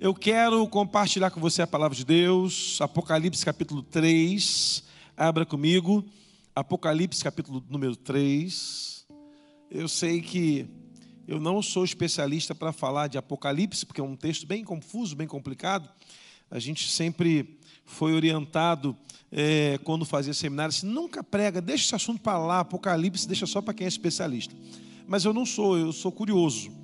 Eu quero compartilhar com você a palavra de Deus, Apocalipse capítulo 3. Abra comigo, Apocalipse capítulo número 3. Eu sei que eu não sou especialista para falar de Apocalipse, porque é um texto bem confuso, bem complicado. A gente sempre foi orientado é, quando fazia seminário, assim, nunca prega, deixa esse assunto para lá, Apocalipse, deixa só para quem é especialista. Mas eu não sou, eu sou curioso.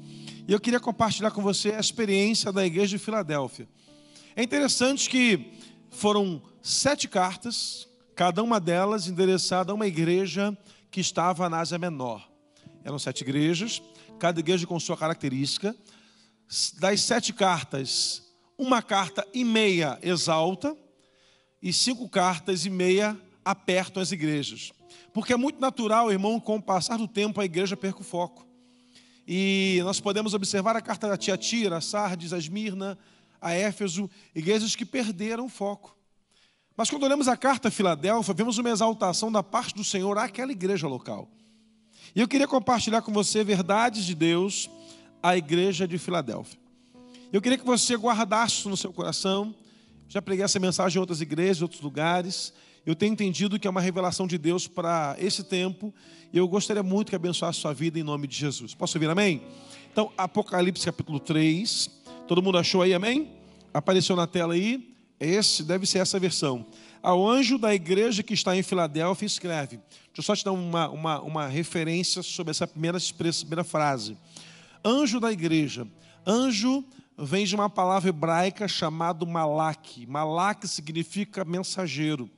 E eu queria compartilhar com você a experiência da igreja de Filadélfia. É interessante que foram sete cartas, cada uma delas endereçada a uma igreja que estava na Ásia Menor. Eram sete igrejas, cada igreja com sua característica. Das sete cartas, uma carta e meia exalta, e cinco cartas e meia apertam as igrejas. Porque é muito natural, irmão, com o passar do tempo a igreja perca o foco. E nós podemos observar a carta da Tiatira, a Sardes, a Esmirna, a Éfeso, igrejas que perderam o foco. Mas quando olhamos a carta a Filadélfia, vemos uma exaltação da parte do Senhor àquela igreja local. E eu queria compartilhar com você verdades de Deus à igreja de Filadélfia. Eu queria que você guardasse no seu coração já preguei essa mensagem em outras igrejas, em outros lugares. Eu tenho entendido que é uma revelação de Deus para esse tempo. E eu gostaria muito que abençoasse a sua vida em nome de Jesus. Posso ouvir amém? Então, Apocalipse capítulo 3. Todo mundo achou aí, amém? Apareceu na tela aí. Esse deve ser essa versão. Ao anjo da igreja que está em Filadélfia, escreve. Deixa eu só te dar uma, uma, uma referência sobre essa primeira, primeira frase. Anjo da igreja. Anjo vem de uma palavra hebraica chamada malak. Malak significa mensageiro.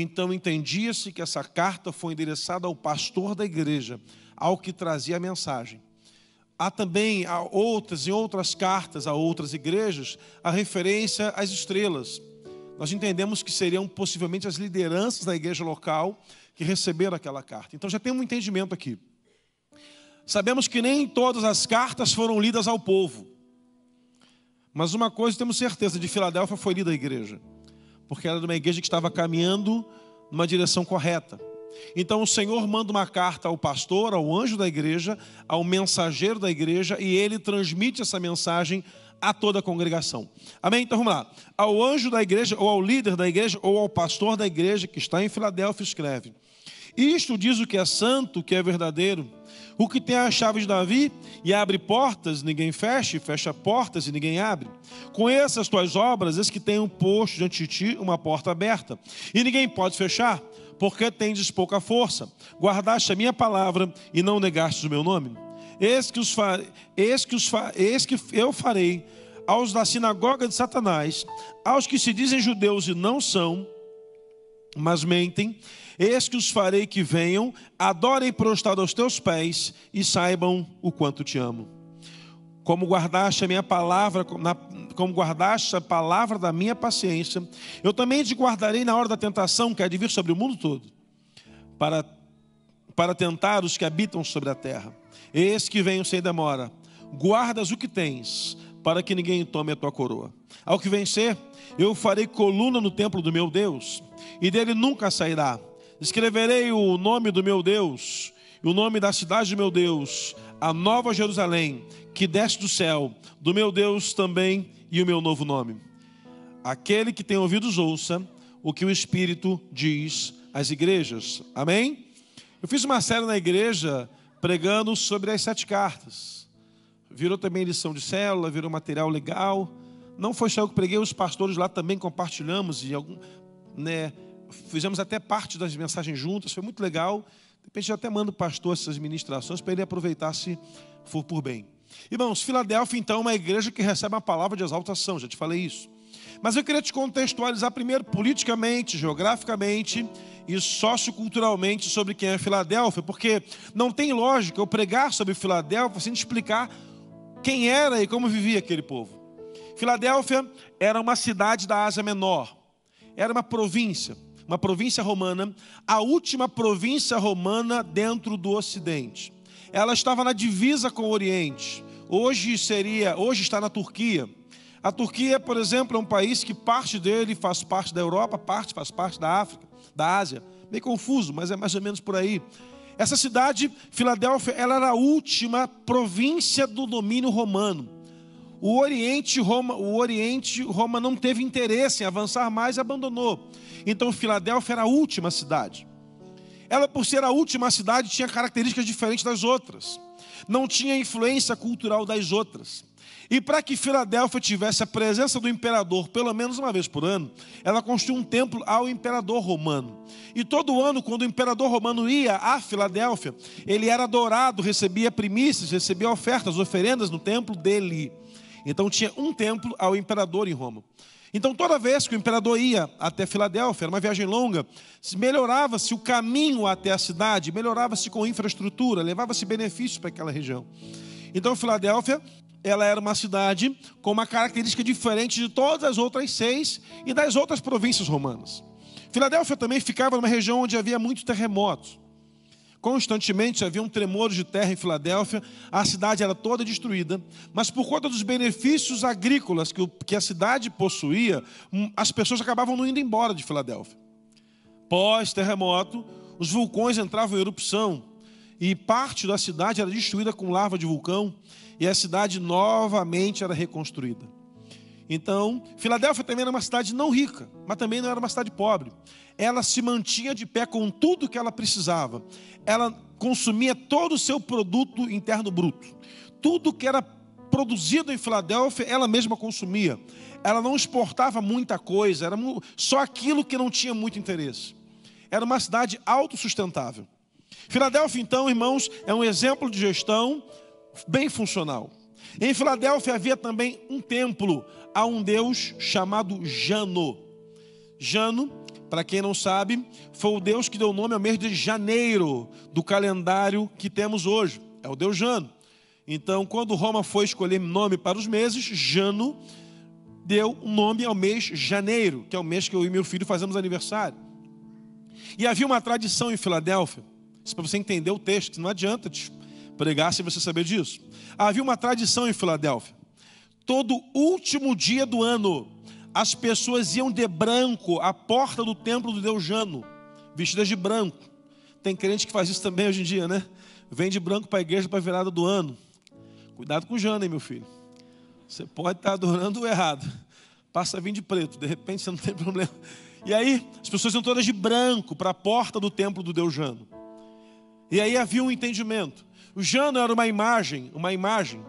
Então entendia-se que essa carta foi endereçada ao pastor da igreja, ao que trazia a mensagem. Há também há outras, em outras cartas a outras igrejas, a referência às estrelas. Nós entendemos que seriam possivelmente as lideranças da igreja local que receberam aquela carta. Então já tem um entendimento aqui. Sabemos que nem todas as cartas foram lidas ao povo. Mas uma coisa temos certeza: de Filadélfia foi lida a igreja, porque era uma igreja que estava caminhando numa direção correta. Então o Senhor manda uma carta ao pastor, ao anjo da igreja, ao mensageiro da igreja, e ele transmite essa mensagem a toda a congregação. Amém? Então vamos lá. Ao anjo da igreja, ou ao líder da igreja, ou ao pastor da igreja que está em Filadélfia, escreve: Isto diz o que é santo, o que é verdadeiro o que tem a chave de Davi e abre portas, ninguém fecha, e fecha portas e ninguém abre. Conheça as tuas obras, esse que tem um posto diante de ti, uma porta aberta, e ninguém pode fechar, porque tendes pouca força. Guardaste a minha palavra e não negaste o meu nome. Eis que, os fa... Eis que, os fa... Eis que eu farei aos da sinagoga de Satanás, aos que se dizem judeus e não são, mas mentem, Eis que os farei que venham, adorem prostrado aos teus pés e saibam o quanto te amo. Como guardaste a minha palavra, como guardaste a palavra da minha paciência, eu também te guardarei na hora da tentação que há de vir sobre o mundo todo, para, para tentar os que habitam sobre a terra. Eis que venho sem demora. Guardas o que tens, para que ninguém tome a tua coroa. Ao que vencer, eu farei coluna no templo do meu Deus, e dele nunca sairá Escreverei o nome do meu Deus, e o nome da cidade do meu Deus, a nova Jerusalém, que desce do céu, do meu Deus também, e o meu novo nome. Aquele que tem ouvidos, ouça o que o Espírito diz às igrejas. Amém? Eu fiz uma série na igreja pregando sobre as sete cartas. Virou também lição de célula, virou material legal. Não foi só eu que preguei, os pastores lá também compartilhamos e algum, né, fizemos até parte das mensagens juntas, foi muito legal. De repente, eu até mando o pastor essas ministrações para ele aproveitar se for por bem. Irmãos, Filadélfia, então, é uma igreja que recebe uma palavra de exaltação, já te falei isso. Mas eu queria te contextualizar primeiro politicamente, geograficamente e socioculturalmente sobre quem é Filadélfia, porque não tem lógica eu pregar sobre Filadélfia sem te explicar quem era e como vivia aquele povo. Filadélfia era uma cidade da Ásia Menor, era uma província uma província romana, a última província romana dentro do Ocidente. Ela estava na divisa com o Oriente. Hoje seria, hoje está na Turquia. A Turquia, por exemplo, é um país que parte dele faz parte da Europa, parte faz parte da África, da Ásia. Meio confuso, mas é mais ou menos por aí. Essa cidade, Filadélfia, ela era a última província do domínio romano. O Oriente, Roma, o Oriente, Roma não teve interesse em avançar mais e abandonou. Então Filadélfia era a última cidade. Ela, por ser a última cidade, tinha características diferentes das outras. Não tinha influência cultural das outras. E para que Filadélfia tivesse a presença do imperador pelo menos uma vez por ano, ela construiu um templo ao imperador romano. E todo ano, quando o imperador romano ia a Filadélfia, ele era adorado, recebia primícias, recebia ofertas, oferendas no templo dele. Então tinha um templo ao imperador em Roma. Então, toda vez que o imperador ia até Filadélfia, era uma viagem longa, melhorava-se o caminho até a cidade, melhorava-se com infraestrutura, levava-se benefícios para aquela região. Então, Filadélfia ela era uma cidade com uma característica diferente de todas as outras seis e das outras províncias romanas. Filadélfia também ficava numa região onde havia muitos terremotos. Constantemente haviam tremores de terra em Filadélfia, a cidade era toda destruída, mas por conta dos benefícios agrícolas que, que a cidade possuía, hum, as pessoas acabavam não indo embora de Filadélfia. Pós-terremoto, os vulcões entravam em erupção e parte da cidade era destruída com lava de vulcão e a cidade novamente era reconstruída. Então, Filadélfia também era uma cidade não rica, mas também não era uma cidade pobre. Ela se mantinha de pé com tudo que ela precisava. Ela consumia todo o seu produto interno bruto. Tudo que era produzido em Filadélfia, ela mesma consumia. Ela não exportava muita coisa, era só aquilo que não tinha muito interesse. Era uma cidade autossustentável. Filadélfia, então, irmãos, é um exemplo de gestão bem funcional. Em Filadélfia havia também um templo a um deus chamado Jano. Jano, para quem não sabe, foi o deus que deu nome ao mês de janeiro do calendário que temos hoje. É o deus Jano. Então, quando Roma foi escolher nome para os meses, Jano deu um nome ao mês janeiro, que é o mês que eu e meu filho fazemos aniversário. E havia uma tradição em Filadélfia, isso para você entender o texto, não adianta te pregar sem você saber disso. Havia uma tradição em Filadélfia. Todo último dia do ano, as pessoas iam de branco à porta do templo do Deus Jano, vestidas de branco. Tem crente que faz isso também hoje em dia, né? Vem de branco para a igreja para a virada do ano. Cuidado com o Jano, hein, meu filho. Você pode estar adorando o errado. Passa a vir de preto, de repente você não tem problema. E aí, as pessoas iam todas de branco para a porta do templo do Deus Jano. E aí havia um entendimento. O Jano era uma imagem, uma imagem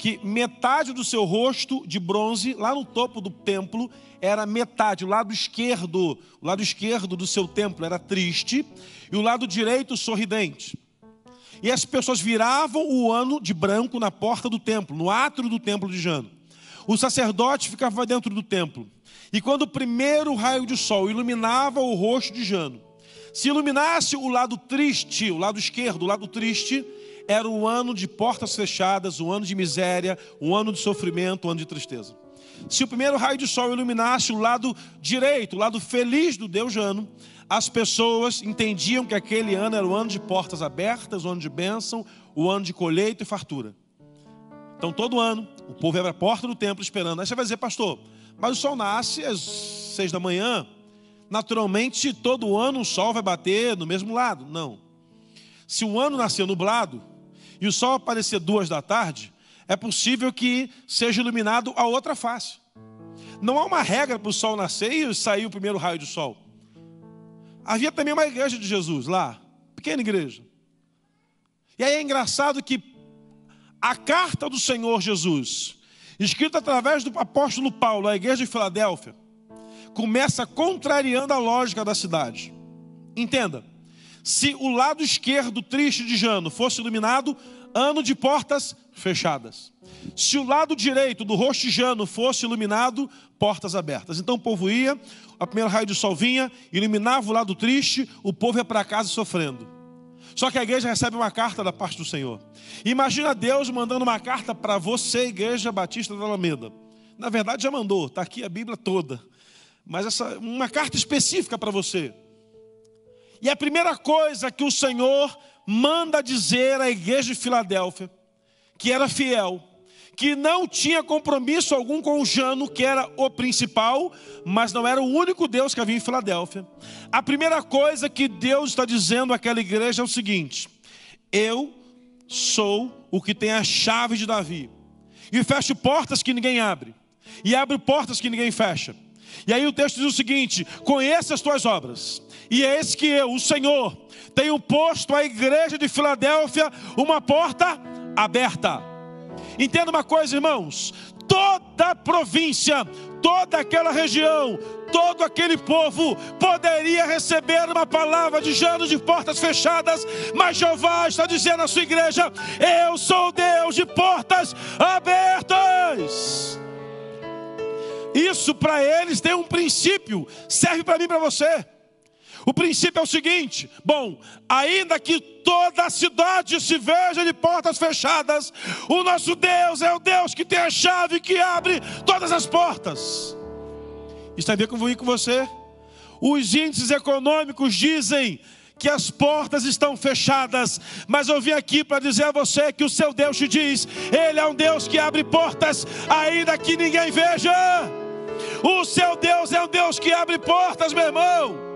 que metade do seu rosto de bronze, lá no topo do templo, era metade, o lado esquerdo, o lado esquerdo do seu templo era triste e o lado direito sorridente. E as pessoas viravam o ano de branco na porta do templo, no átrio do templo de Jano. O sacerdote ficava dentro do templo. E quando o primeiro raio de sol iluminava o rosto de Jano, se iluminasse o lado triste, o lado esquerdo, o lado triste, era o ano de portas fechadas, o ano de miséria, o ano de sofrimento, o ano de tristeza. Se o primeiro raio de sol iluminasse o lado direito, o lado feliz do Deus Jano, as pessoas entendiam que aquele ano era o ano de portas abertas, o ano de bênção, o ano de colheita e fartura. Então, todo ano, o povo para a porta do templo esperando. Aí você vai dizer, pastor, mas o sol nasce às seis da manhã. Naturalmente, todo ano o sol vai bater no mesmo lado. Não. Se o ano nasceu nublado, e o sol aparecer duas da tarde, é possível que seja iluminado a outra face. Não há uma regra para o sol nascer e sair o primeiro raio de sol. Havia também uma igreja de Jesus lá, pequena igreja. E aí é engraçado que a carta do Senhor Jesus, escrita através do apóstolo Paulo à igreja de Filadélfia, começa contrariando a lógica da cidade. Entenda, se o lado esquerdo triste de Jano fosse iluminado, ano de portas fechadas. Se o lado direito do rosto de Jano fosse iluminado, portas abertas. Então o povo ia, a primeira raio de sol vinha, iluminava o lado triste, o povo ia para casa sofrendo. Só que a igreja recebe uma carta da parte do Senhor. Imagina Deus mandando uma carta para você, Igreja Batista da Alameda. Na verdade já mandou, está aqui a Bíblia toda. Mas essa uma carta específica para você. E a primeira coisa que o Senhor manda dizer à igreja de Filadélfia, que era fiel, que não tinha compromisso algum com o Jano, que era o principal, mas não era o único Deus que havia em Filadélfia. A primeira coisa que Deus está dizendo àquela igreja é o seguinte: Eu sou o que tem a chave de Davi. e fecho portas que ninguém abre, e abro portas que ninguém fecha. E aí o texto diz o seguinte: conheça as tuas obras, e esse que eu, o Senhor, tenho posto à igreja de Filadélfia uma porta aberta. Entenda uma coisa, irmãos: toda a província, toda aquela região, todo aquele povo poderia receber uma palavra de Janos de portas fechadas, mas Jeová está dizendo à sua igreja: Eu sou Deus de portas abertas. Isso para eles tem um princípio, serve para mim e para você. O princípio é o seguinte: bom, ainda que toda a cidade se veja de portas fechadas, o nosso Deus é o Deus que tem a chave que abre todas as portas. Tem a ver com você. Os índices econômicos dizem que as portas estão fechadas, mas eu vim aqui para dizer a você que o seu Deus te diz: Ele é um Deus que abre portas, ainda que ninguém veja. O seu Deus é um Deus que abre portas, meu irmão.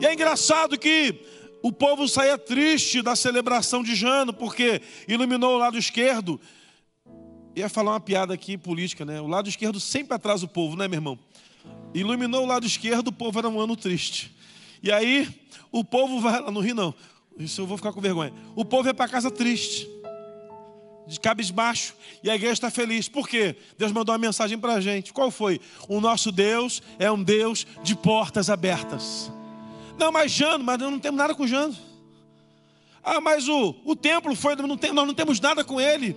E é engraçado que o povo saía triste da celebração de Jano, porque iluminou o lado esquerdo. Ia falar uma piada aqui política, né? O lado esquerdo sempre atrasa o povo, né, meu irmão? Iluminou o lado esquerdo, o povo era um ano triste. E aí, o povo vai lá, não ri não, isso eu vou ficar com vergonha. O povo é para casa triste, de cabisbaixo, e a igreja está feliz. Por quê? Deus mandou uma mensagem para a gente. Qual foi? O nosso Deus é um Deus de portas abertas. Não, mas Jano, mas nós não temos nada com Jano. Ah, mas o, o templo foi, não tem, nós não temos nada com ele.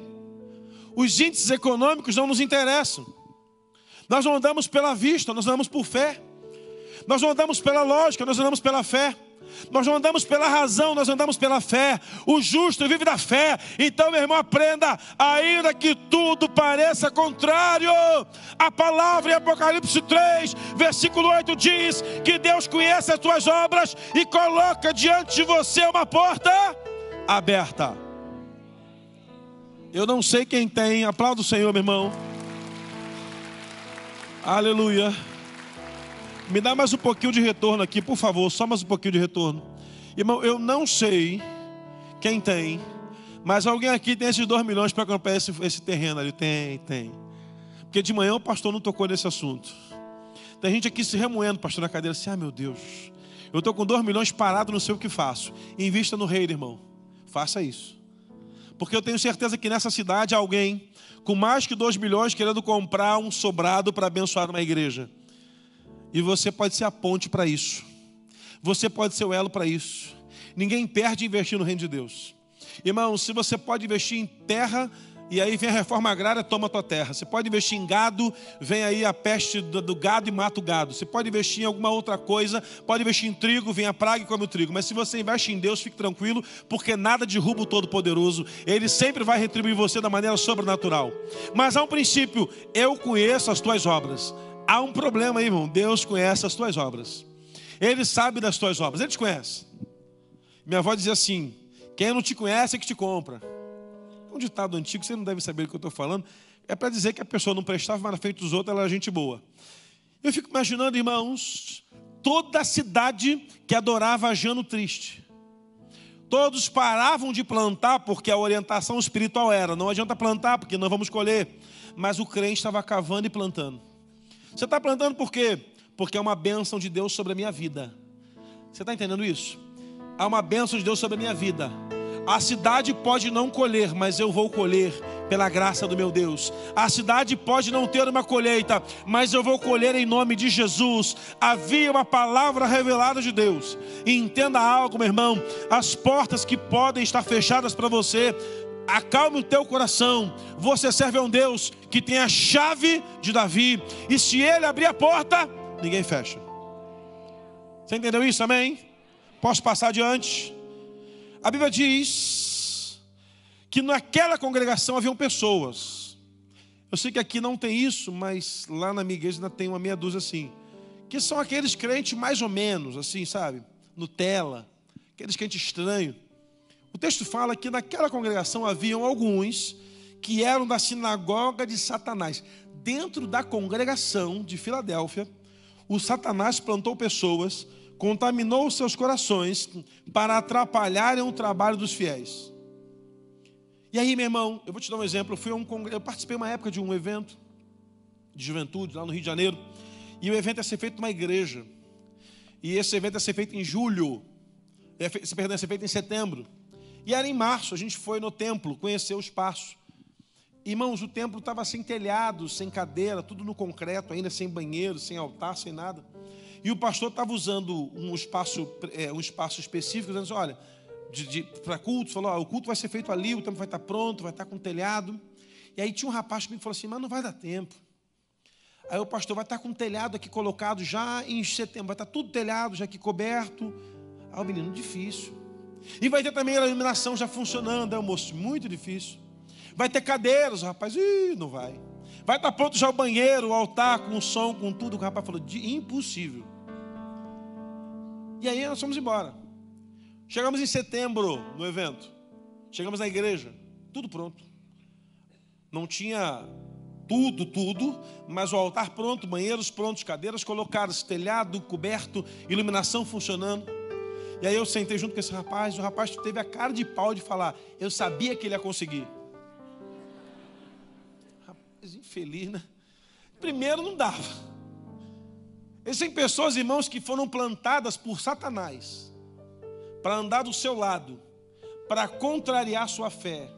Os índices econômicos não nos interessam. Nós não andamos pela vista, nós andamos por fé. Nós não andamos pela lógica, nós andamos pela fé. Nós não andamos pela razão, nós andamos pela fé. O justo vive da fé. Então, meu irmão, aprenda, ainda que tudo pareça contrário, a palavra em Apocalipse 3, versículo 8 diz que Deus conhece as tuas obras e coloca diante de você uma porta aberta. Eu não sei quem tem, aplauda o Senhor, meu irmão. Aleluia. Me dá mais um pouquinho de retorno aqui, por favor, só mais um pouquinho de retorno. Irmão, eu não sei quem tem, mas alguém aqui tem esses dois milhões para comprar esse, esse terreno ali? Tem, tem. Porque de manhã o pastor não tocou nesse assunto. Tem gente aqui se remoendo, pastor, na cadeira, assim, ah, meu Deus, eu estou com dois milhões parado, não sei o que faço. Invista no rei, irmão. Faça isso. Porque eu tenho certeza que nessa cidade há alguém com mais que dois milhões querendo comprar um sobrado para abençoar uma igreja. E você pode ser a ponte para isso. Você pode ser o elo para isso. Ninguém perde investir no reino de Deus. Irmão, se você pode investir em terra, e aí vem a reforma agrária, toma a tua terra. Você pode investir em gado, vem aí a peste do, do, gado e mata o gado. Você pode investir em alguma outra coisa, pode investir em trigo, vem a praga e come o trigo. Mas se você investe em Deus, fique tranquilo, porque nada derruba o Todo-Poderoso. Ele sempre vai retribuir você da maneira sobrenatural. Mas há um princípio: eu conheço as tuas obras. Há um problema aí, irmão. Deus conhece as tuas obras. Ele sabe das tuas obras. Ele te conhece. Minha avó dizia assim: quem não te conhece é que te compra. É um ditado antigo, você não deve saber do que eu estou falando. É para dizer que a pessoa não prestava, mas na frente dos outros ela era gente boa. Eu fico imaginando, irmãos, toda a cidade que adorava Jano triste. Todos paravam de plantar porque a orientação espiritual era: não adianta plantar porque não vamos colher. Mas o crente estava cavando e plantando. Você está plantando por quê? Porque é uma bênção de Deus sobre a minha vida. Você está entendendo isso? Há uma bênção de Deus sobre a minha vida. A cidade pode não colher, mas eu vou colher pela graça do meu Deus. A cidade pode não ter uma colheita, mas eu vou colher em nome de Jesus. Havia uma palavra revelada de Deus. E entenda algo, meu irmão: as portas que podem estar fechadas para você acalme o teu coração. Você serve a um Deus que tem a chave de Davi, e se ele abrir a porta, ninguém fecha. Você entendeu isso? Amém? Posso passar adiante? A Bíblia diz que naquela congregação haviam pessoas. Eu sei que aqui não tem isso, mas lá na minha igreja ainda tem uma meia dúzia assim. Que são aqueles crentes mais ou menos, assim, sabe? Nutella, aqueles crentes estranhos o texto fala que naquela congregação haviam alguns que eram da sinagoga de Satanás. Dentro da congregação de Filadélfia, o Satanás plantou pessoas, contaminou seus corações para atrapalharem o trabalho dos fiéis. E aí, meu irmão, eu vou te dar um exemplo. Eu, fui um, eu participei uma época de um evento de juventude lá no Rio de Janeiro. E o evento ia ser feito numa igreja. E esse evento ia ser feito em julho. Esse perdão, ia ser feito em setembro. E era em março, a gente foi no templo conhecer o espaço. Irmãos, o templo estava sem telhado, sem cadeira, tudo no concreto, ainda sem banheiro, sem altar, sem nada. E o pastor estava usando um espaço, é, um espaço específico, dizendo assim, olha, para culto, falou, ó, o culto vai ser feito ali, o templo vai estar pronto, vai estar com telhado. E aí tinha um rapaz que me falou assim, mas não vai dar tempo. Aí o pastor vai estar com um telhado aqui colocado já em setembro, vai estar tudo telhado, já aqui coberto. Aí o menino, difícil. E vai ter também a iluminação já funcionando, é um moço, muito difícil. Vai ter cadeiras, rapaz, ih, não vai. Vai estar pronto já o banheiro, o altar, com o som, com tudo. O rapaz falou, de impossível. E aí nós fomos embora. Chegamos em setembro no evento. Chegamos na igreja, tudo pronto. Não tinha tudo, tudo, mas o altar pronto, banheiros prontos, cadeiras colocadas, telhado coberto, iluminação funcionando. E aí eu sentei junto com esse rapaz, o rapaz teve a cara de pau de falar: Eu sabia que ele ia conseguir. Rapaz, infeliz, né? Primeiro não dava. Existem pessoas, irmãos, que foram plantadas por Satanás para andar do seu lado, para contrariar sua fé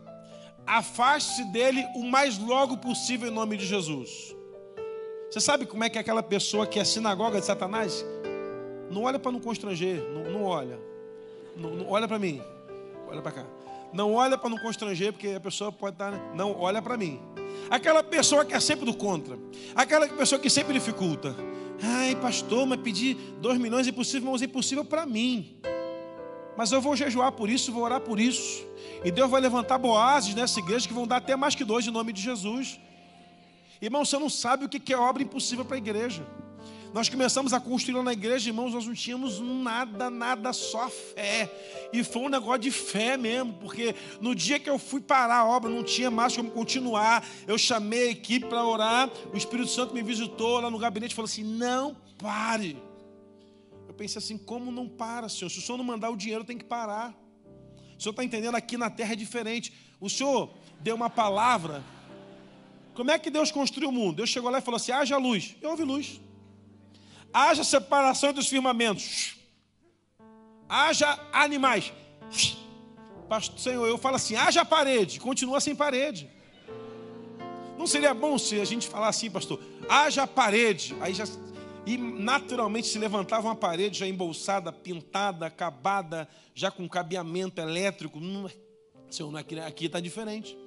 afaste-se dele o mais logo possível em nome de Jesus. Você sabe como é que é aquela pessoa que é sinagoga de Satanás? Não olha para não constranger, não, não olha. Não, não olha para mim, olha para cá. Não olha para não constranger, porque a pessoa pode estar. Né? Não, olha para mim. Aquela pessoa que é sempre do contra. Aquela pessoa que sempre dificulta. Ai, pastor, mas pedir dois milhões é impossível, mas é impossível para mim. Mas eu vou jejuar por isso, vou orar por isso. E Deus vai levantar boazes nessa igreja que vão dar até mais que dois em nome de Jesus. Irmão, você não sabe o que é obra impossível para a igreja. Nós começamos a construir na igreja, irmãos, nós não tínhamos nada, nada, só fé. E foi um negócio de fé mesmo, porque no dia que eu fui parar a obra, não tinha mais como continuar. Eu chamei a equipe para orar, o Espírito Santo me visitou lá no gabinete e falou assim: não pare. Eu pensei assim: como não para, Senhor? Se o Senhor não mandar o dinheiro, tem que parar. O senhor está entendendo? Aqui na terra é diferente. O senhor deu uma palavra. Como é que Deus construiu o mundo? Deus chegou lá e falou assim: haja luz. E houve luz. Haja separação dos firmamentos. Haja animais. Pastor, Senhor, eu falo assim: haja parede. Continua sem parede. Não seria bom se a gente falar assim, pastor? Haja parede. Aí já e naturalmente se levantava uma parede já embolsada, pintada, acabada, já com cabeamento elétrico. Hum, senhor, aqui está diferente.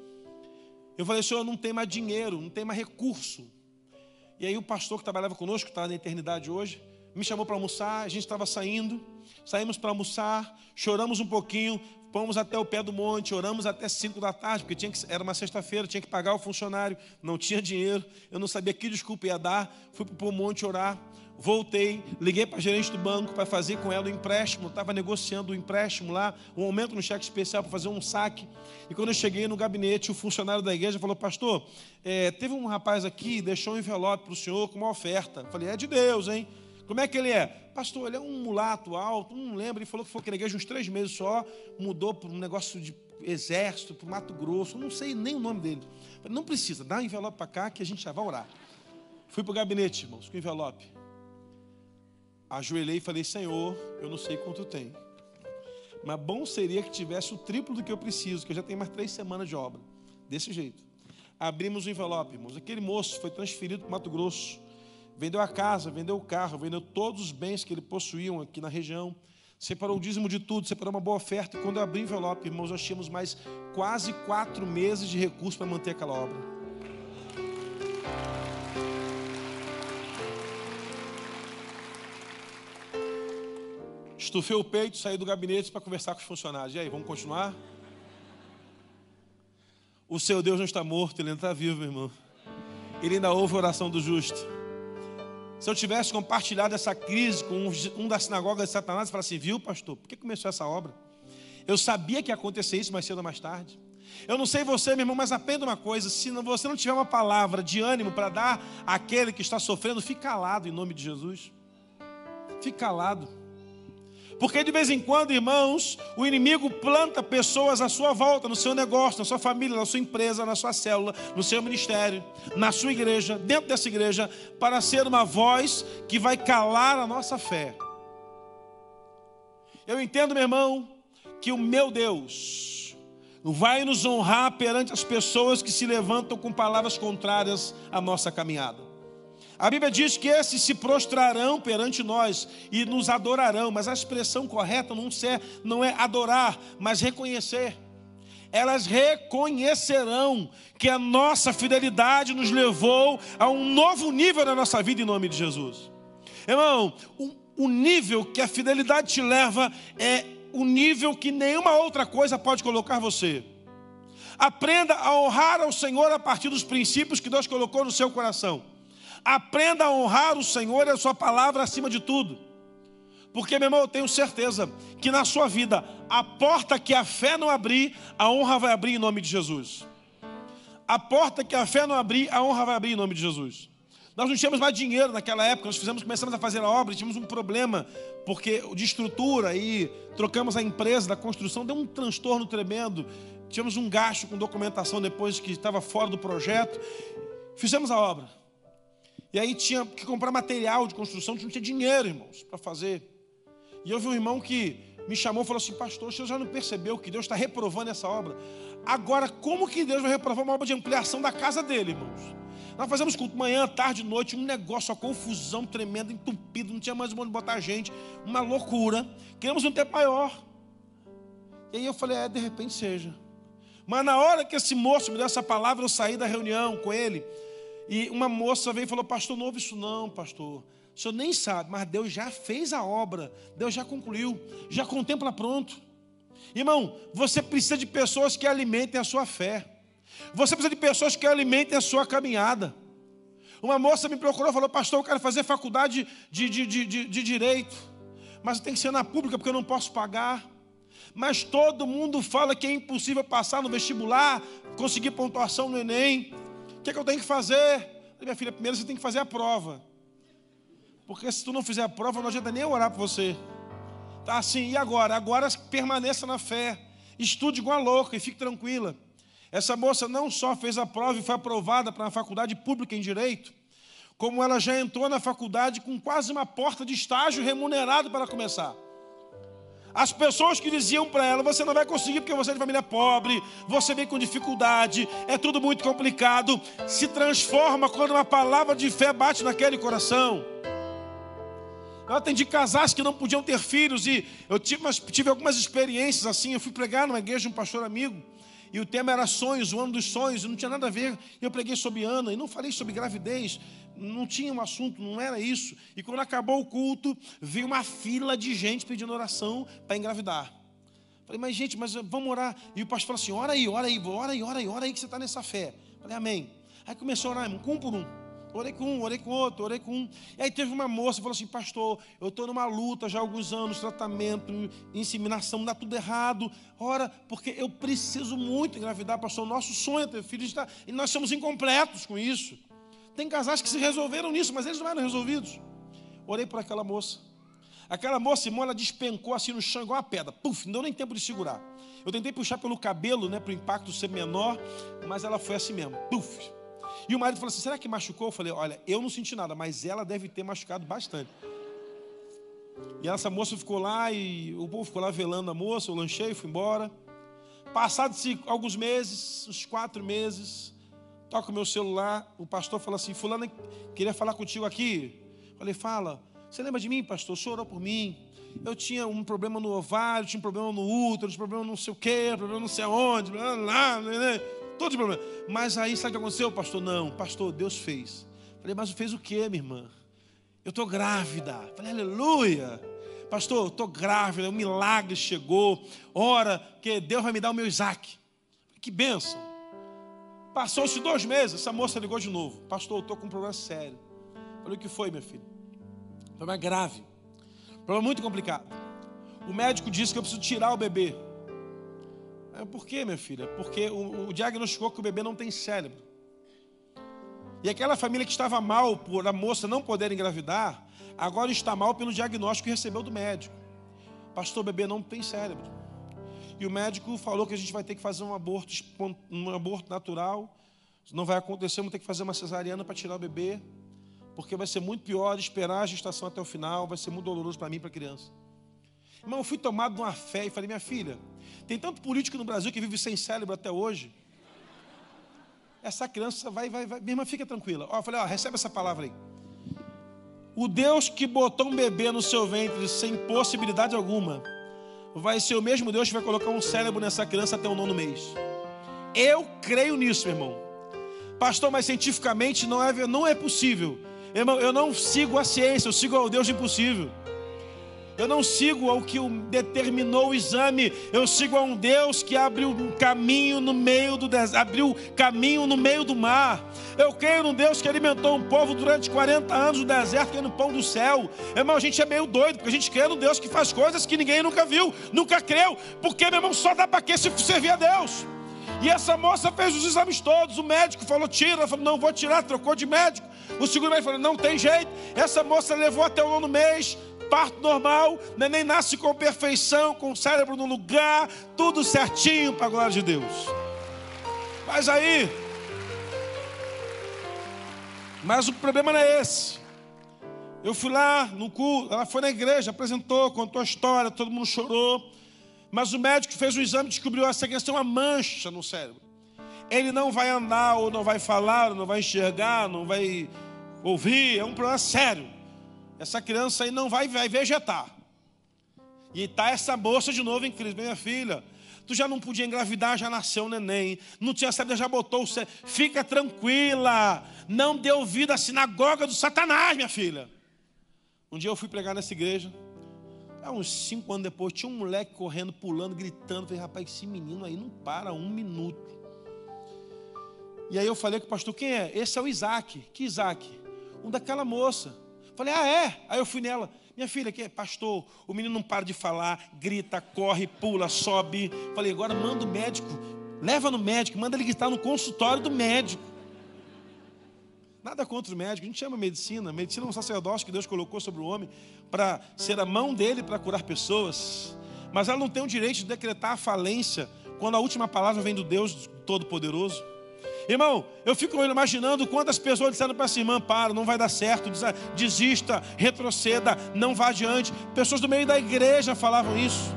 Eu falei, senhor, não tem mais dinheiro, não tem mais recurso. E aí o pastor que trabalhava conosco, que está na eternidade hoje, me chamou para almoçar, a gente estava saindo, saímos para almoçar, choramos um pouquinho, fomos até o pé do monte, oramos até 5 da tarde, porque tinha que, era uma sexta-feira, tinha que pagar o funcionário, não tinha dinheiro, eu não sabia que desculpa ia dar, fui para o monte orar, voltei, liguei para a gerente do banco para fazer com ela o empréstimo, estava negociando o empréstimo lá, um aumento no cheque especial para fazer um saque, e quando eu cheguei no gabinete, o funcionário da igreja falou, pastor, é, teve um rapaz aqui, deixou um envelope para o senhor com uma oferta, eu falei, é de Deus, hein? Como é que ele é? Pastor, ele é um mulato alto, não lembro. Ele falou que foi aqui na igreja uns três meses só, mudou para um negócio de exército, para o Mato Grosso, não sei nem o nome dele. Falei, não precisa, dá um envelope para cá que a gente já vai orar. Fui para o gabinete, irmãos, com o envelope. Ajoelhei e falei, Senhor, eu não sei quanto tem. Mas bom seria que tivesse o triplo do que eu preciso, que eu já tenho mais três semanas de obra. Desse jeito. Abrimos o envelope, irmãos. Aquele moço foi transferido para Mato Grosso vendeu a casa, vendeu o carro, vendeu todos os bens que ele possuíam aqui na região, separou o dízimo de tudo, separou uma boa oferta. E quando eu abri o envelope, irmãos, nós tínhamos mais quase quatro meses de recursos para manter aquela obra. Estufei o peito, saí do gabinete para conversar com os funcionários. E aí, vamos continuar? O seu Deus não está morto, ele ainda está vivo, meu irmão. Ele ainda ouve a oração do justo. Se eu tivesse compartilhado essa crise com um da sinagoga de Satanás, e falasse assim, viu, pastor, por que começou essa obra? Eu sabia que ia acontecer isso mais cedo ou mais tarde. Eu não sei você, meu irmão, mas aprenda uma coisa: se você não tiver uma palavra de ânimo para dar àquele que está sofrendo, fique calado em nome de Jesus. Fique calado. Porque de vez em quando, irmãos, o inimigo planta pessoas à sua volta, no seu negócio, na sua família, na sua empresa, na sua célula, no seu ministério, na sua igreja, dentro dessa igreja, para ser uma voz que vai calar a nossa fé. Eu entendo, meu irmão, que o meu Deus vai nos honrar perante as pessoas que se levantam com palavras contrárias à nossa caminhada. A Bíblia diz que esses se prostrarão perante nós e nos adorarão, mas a expressão correta não é, não é adorar, mas reconhecer. Elas reconhecerão que a nossa fidelidade nos levou a um novo nível na nossa vida em nome de Jesus. Irmão, o, o nível que a fidelidade te leva é o nível que nenhuma outra coisa pode colocar você. Aprenda a honrar ao Senhor a partir dos princípios que Deus colocou no seu coração. Aprenda a honrar o Senhor e a sua palavra acima de tudo. Porque, meu irmão, eu tenho certeza que na sua vida, a porta que a fé não abrir, a honra vai abrir em nome de Jesus. A porta que a fé não abrir, a honra vai abrir em nome de Jesus. Nós não tínhamos mais dinheiro naquela época, nós fizemos, começamos a fazer a obra, tínhamos um problema, porque de estrutura e trocamos a empresa da construção, deu um transtorno tremendo. Tínhamos um gasto com documentação depois que estava fora do projeto. Fizemos a obra. E aí tinha que comprar material de construção, não tinha dinheiro, irmãos, para fazer. E eu vi um irmão que me chamou e falou assim: Pastor, o senhor já não percebeu que Deus está reprovando essa obra? Agora, como que Deus vai reprovar uma obra de ampliação da casa dele, irmãos? Nós fazemos culto manhã, tarde, noite, um negócio, uma confusão tremenda, entupido, não tinha mais onde botar gente, uma loucura. Queremos um tempo maior. E aí eu falei: É, de repente seja. Mas na hora que esse moço me deu essa palavra, eu saí da reunião com ele. E uma moça veio e falou: Pastor, não ouve isso não, pastor. O senhor nem sabe, mas Deus já fez a obra, Deus já concluiu, já contempla pronto. Irmão, você precisa de pessoas que alimentem a sua fé. Você precisa de pessoas que alimentem a sua caminhada. Uma moça me procurou e falou: Pastor, eu quero fazer faculdade de, de, de, de, de direito, mas tem que ser na pública porque eu não posso pagar. Mas todo mundo fala que é impossível passar no vestibular, conseguir pontuação no Enem. Que, é que eu tenho que fazer? Minha filha, primeiro você tem que fazer a prova. Porque se tu não fizer a prova, não adianta nem orar por você. Tá assim, e agora? Agora permaneça na fé. Estude igual a louca e fique tranquila. Essa moça não só fez a prova e foi aprovada para a faculdade pública em direito, como ela já entrou na faculdade com quase uma porta de estágio remunerado para começar. As pessoas que diziam para ela: você não vai conseguir porque você é de família pobre, você vem com dificuldade, é tudo muito complicado, se transforma quando uma palavra de fé bate naquele coração. Eu atendi casais que não podiam ter filhos e eu tive, tive algumas experiências assim. Eu fui pregar numa igreja de um pastor amigo. E o tema era sonhos, o ano dos sonhos, não tinha nada a ver. Eu preguei sobre Ana e não falei sobre gravidez, não tinha um assunto, não era isso. E quando acabou o culto, veio uma fila de gente pedindo oração para engravidar. Falei, mas gente, mas vamos orar. E o pastor falou assim: ora aí, ora aí, ora aí, ora aí, ora aí que você está nessa fé. Falei, amém. Aí começou a orar, um por um. Orei com um, orei com outro, orei com um. E aí teve uma moça que falou assim: Pastor, eu estou numa luta já há alguns anos, tratamento, inseminação, dá tudo errado. Ora, porque eu preciso muito engravidar, pastor. O nosso sonho é ter filhos e nós somos incompletos com isso. Tem casais que se resolveram nisso, mas eles não eram resolvidos. Orei por aquela moça. Aquela moça, irmão, ela despencou assim no chão, igual uma pedra. Puf, não deu nem tempo de segurar. Eu tentei puxar pelo cabelo, né, para o impacto ser menor, mas ela foi assim mesmo. Puf, e o marido falou assim: será que machucou? Eu falei: olha, eu não senti nada, mas ela deve ter machucado bastante. E essa moça ficou lá e o povo ficou lá velando a moça, eu lanchei, fui embora. Passados alguns meses, uns quatro meses, toca o meu celular, o pastor fala assim: Fulano, queria falar contigo aqui. Falei, fala. Você lembra de mim, pastor? Chorou por mim. Eu tinha um problema no ovário, tinha um problema no útero, tinha um problema não sei o quê, problema não sei aonde, blá, blá, blá, blá todos os problemas. Mas aí, sabe o que aconteceu, pastor? Não, pastor, Deus fez. Falei, mas fez o que, minha irmã? Eu estou grávida. Falei, aleluia. Pastor, eu estou grávida, um milagre chegou. Ora, que Deus vai me dar o meu Isaac. Que bênção. Passou-se dois meses, essa moça ligou de novo. Pastor, eu estou com um problema sério. Falei, o que foi, minha filha? Problema grave. Problema muito complicado. O médico disse que eu preciso tirar o bebê. Por quê, minha filha? Porque o, o diagnosticou que o bebê não tem cérebro. E aquela família que estava mal por a moça não poder engravidar, agora está mal pelo diagnóstico que recebeu do médico. Pastor, o bebê não tem cérebro. E o médico falou que a gente vai ter que fazer um aborto, um aborto natural. Não vai acontecer, vamos ter que fazer uma cesariana para tirar o bebê. Porque vai ser muito pior esperar a gestação até o final, vai ser muito doloroso para mim e para a criança. Irmão, eu fui tomado de uma fé e falei, minha filha, tem tanto político no Brasil que vive sem cérebro até hoje. Essa criança vai, vai, vai. Minha irmã, fica tranquila. Ó, eu falei, ó, recebe essa palavra aí. O Deus que botou um bebê no seu ventre sem possibilidade alguma, vai ser o mesmo Deus que vai colocar um cérebro nessa criança até o nono mês. Eu creio nisso, meu irmão. Pastor, mas cientificamente não é, não é possível. Irmão, eu não sigo a ciência, eu sigo o Deus impossível. Eu não sigo ao que determinou o exame, eu sigo a um Deus que abriu um caminho no meio do abriu caminho no meio do mar. Eu creio num Deus que alimentou um povo durante 40 anos no deserto, que no pão do céu. Irmão, a gente é meio doido, porque a gente crê num Deus que faz coisas que ninguém nunca viu, nunca creu. Porque, meu irmão, só dá para quê se servir a Deus. E essa moça fez os exames todos. O médico falou: tira. Ela falou: não vou tirar, trocou de médico. O segundo médico falou: não tem jeito. Essa moça levou até o nono mês parto normal, neném nasce com perfeição, com o cérebro no lugar, tudo certinho para a glória de Deus. Mas aí, mas o problema não é esse. Eu fui lá no culto, ela foi na igreja, apresentou, contou a história, todo mundo chorou. Mas o médico fez o exame e descobriu essa questão, uma mancha no cérebro. Ele não vai andar, ou não vai falar, ou não vai enxergar, não vai ouvir, é um problema sério. Essa criança aí não vai, vai vegetar. E está essa moça de novo em crise. Minha filha, tu já não podia engravidar, já nasceu o neném. Não tinha saída, já botou o. Fica tranquila. Não deu vida à sinagoga do Satanás, minha filha. Um dia eu fui pregar nessa igreja. Há uns cinco anos depois, tinha um moleque correndo, pulando, gritando. Falei, rapaz, esse menino aí não para um minuto. E aí eu falei com o pastor, quem é? Esse é o Isaac. Que Isaac? Um daquela moça. Falei, ah, é? Aí eu fui nela. Minha filha, que é pastor, o menino não para de falar, grita, corre, pula, sobe. Falei, agora manda o médico, leva no médico, manda ele gritar no consultório do médico. Nada contra o médico, a gente chama medicina. Medicina é um sacerdócio que Deus colocou sobre o homem para ser a mão dele para curar pessoas. Mas ela não tem o direito de decretar a falência quando a última palavra vem do Deus Todo-Poderoso. Irmão, eu fico imaginando quantas pessoas disseram para essa irmã: para, não vai dar certo, desista, retroceda, não vá adiante. Pessoas do meio da igreja falavam isso.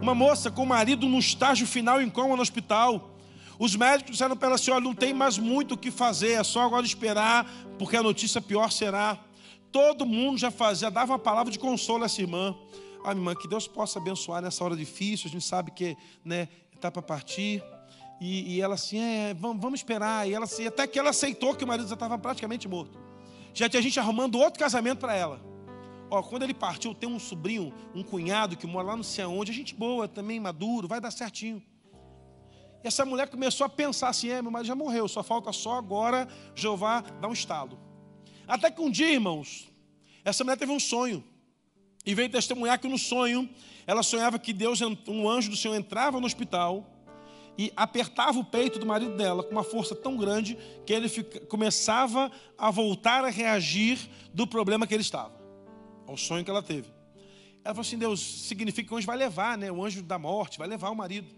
Uma moça com o marido no estágio final em coma no hospital. Os médicos disseram para ela assim: olha, não tem mais muito o que fazer, é só agora esperar, porque a notícia pior será. Todo mundo já fazia, dava uma palavra de consolo a essa irmã. Ah, irmã, que Deus possa abençoar nessa hora difícil, a gente sabe que né, está para partir. E, e ela assim, é, vamos, vamos esperar. E ela assim, até que ela aceitou que o marido já estava praticamente morto. Já tinha gente arrumando outro casamento para ela. Ó, quando ele partiu, tem um sobrinho, um cunhado que mora lá não sei aonde, a gente boa, também maduro, vai dar certinho. E essa mulher começou a pensar assim: é, meu marido já morreu, só falta só agora Jeová dar um estalo. Até que um dia, irmãos, essa mulher teve um sonho. E veio testemunhar que no sonho ela sonhava que Deus, um anjo do Senhor, entrava no hospital e apertava o peito do marido dela com uma força tão grande que ele fica, começava a voltar a reagir do problema que ele estava, ao sonho que ela teve. Ela falou assim: Deus, significa que o anjo vai levar, né? O anjo da morte vai levar o marido.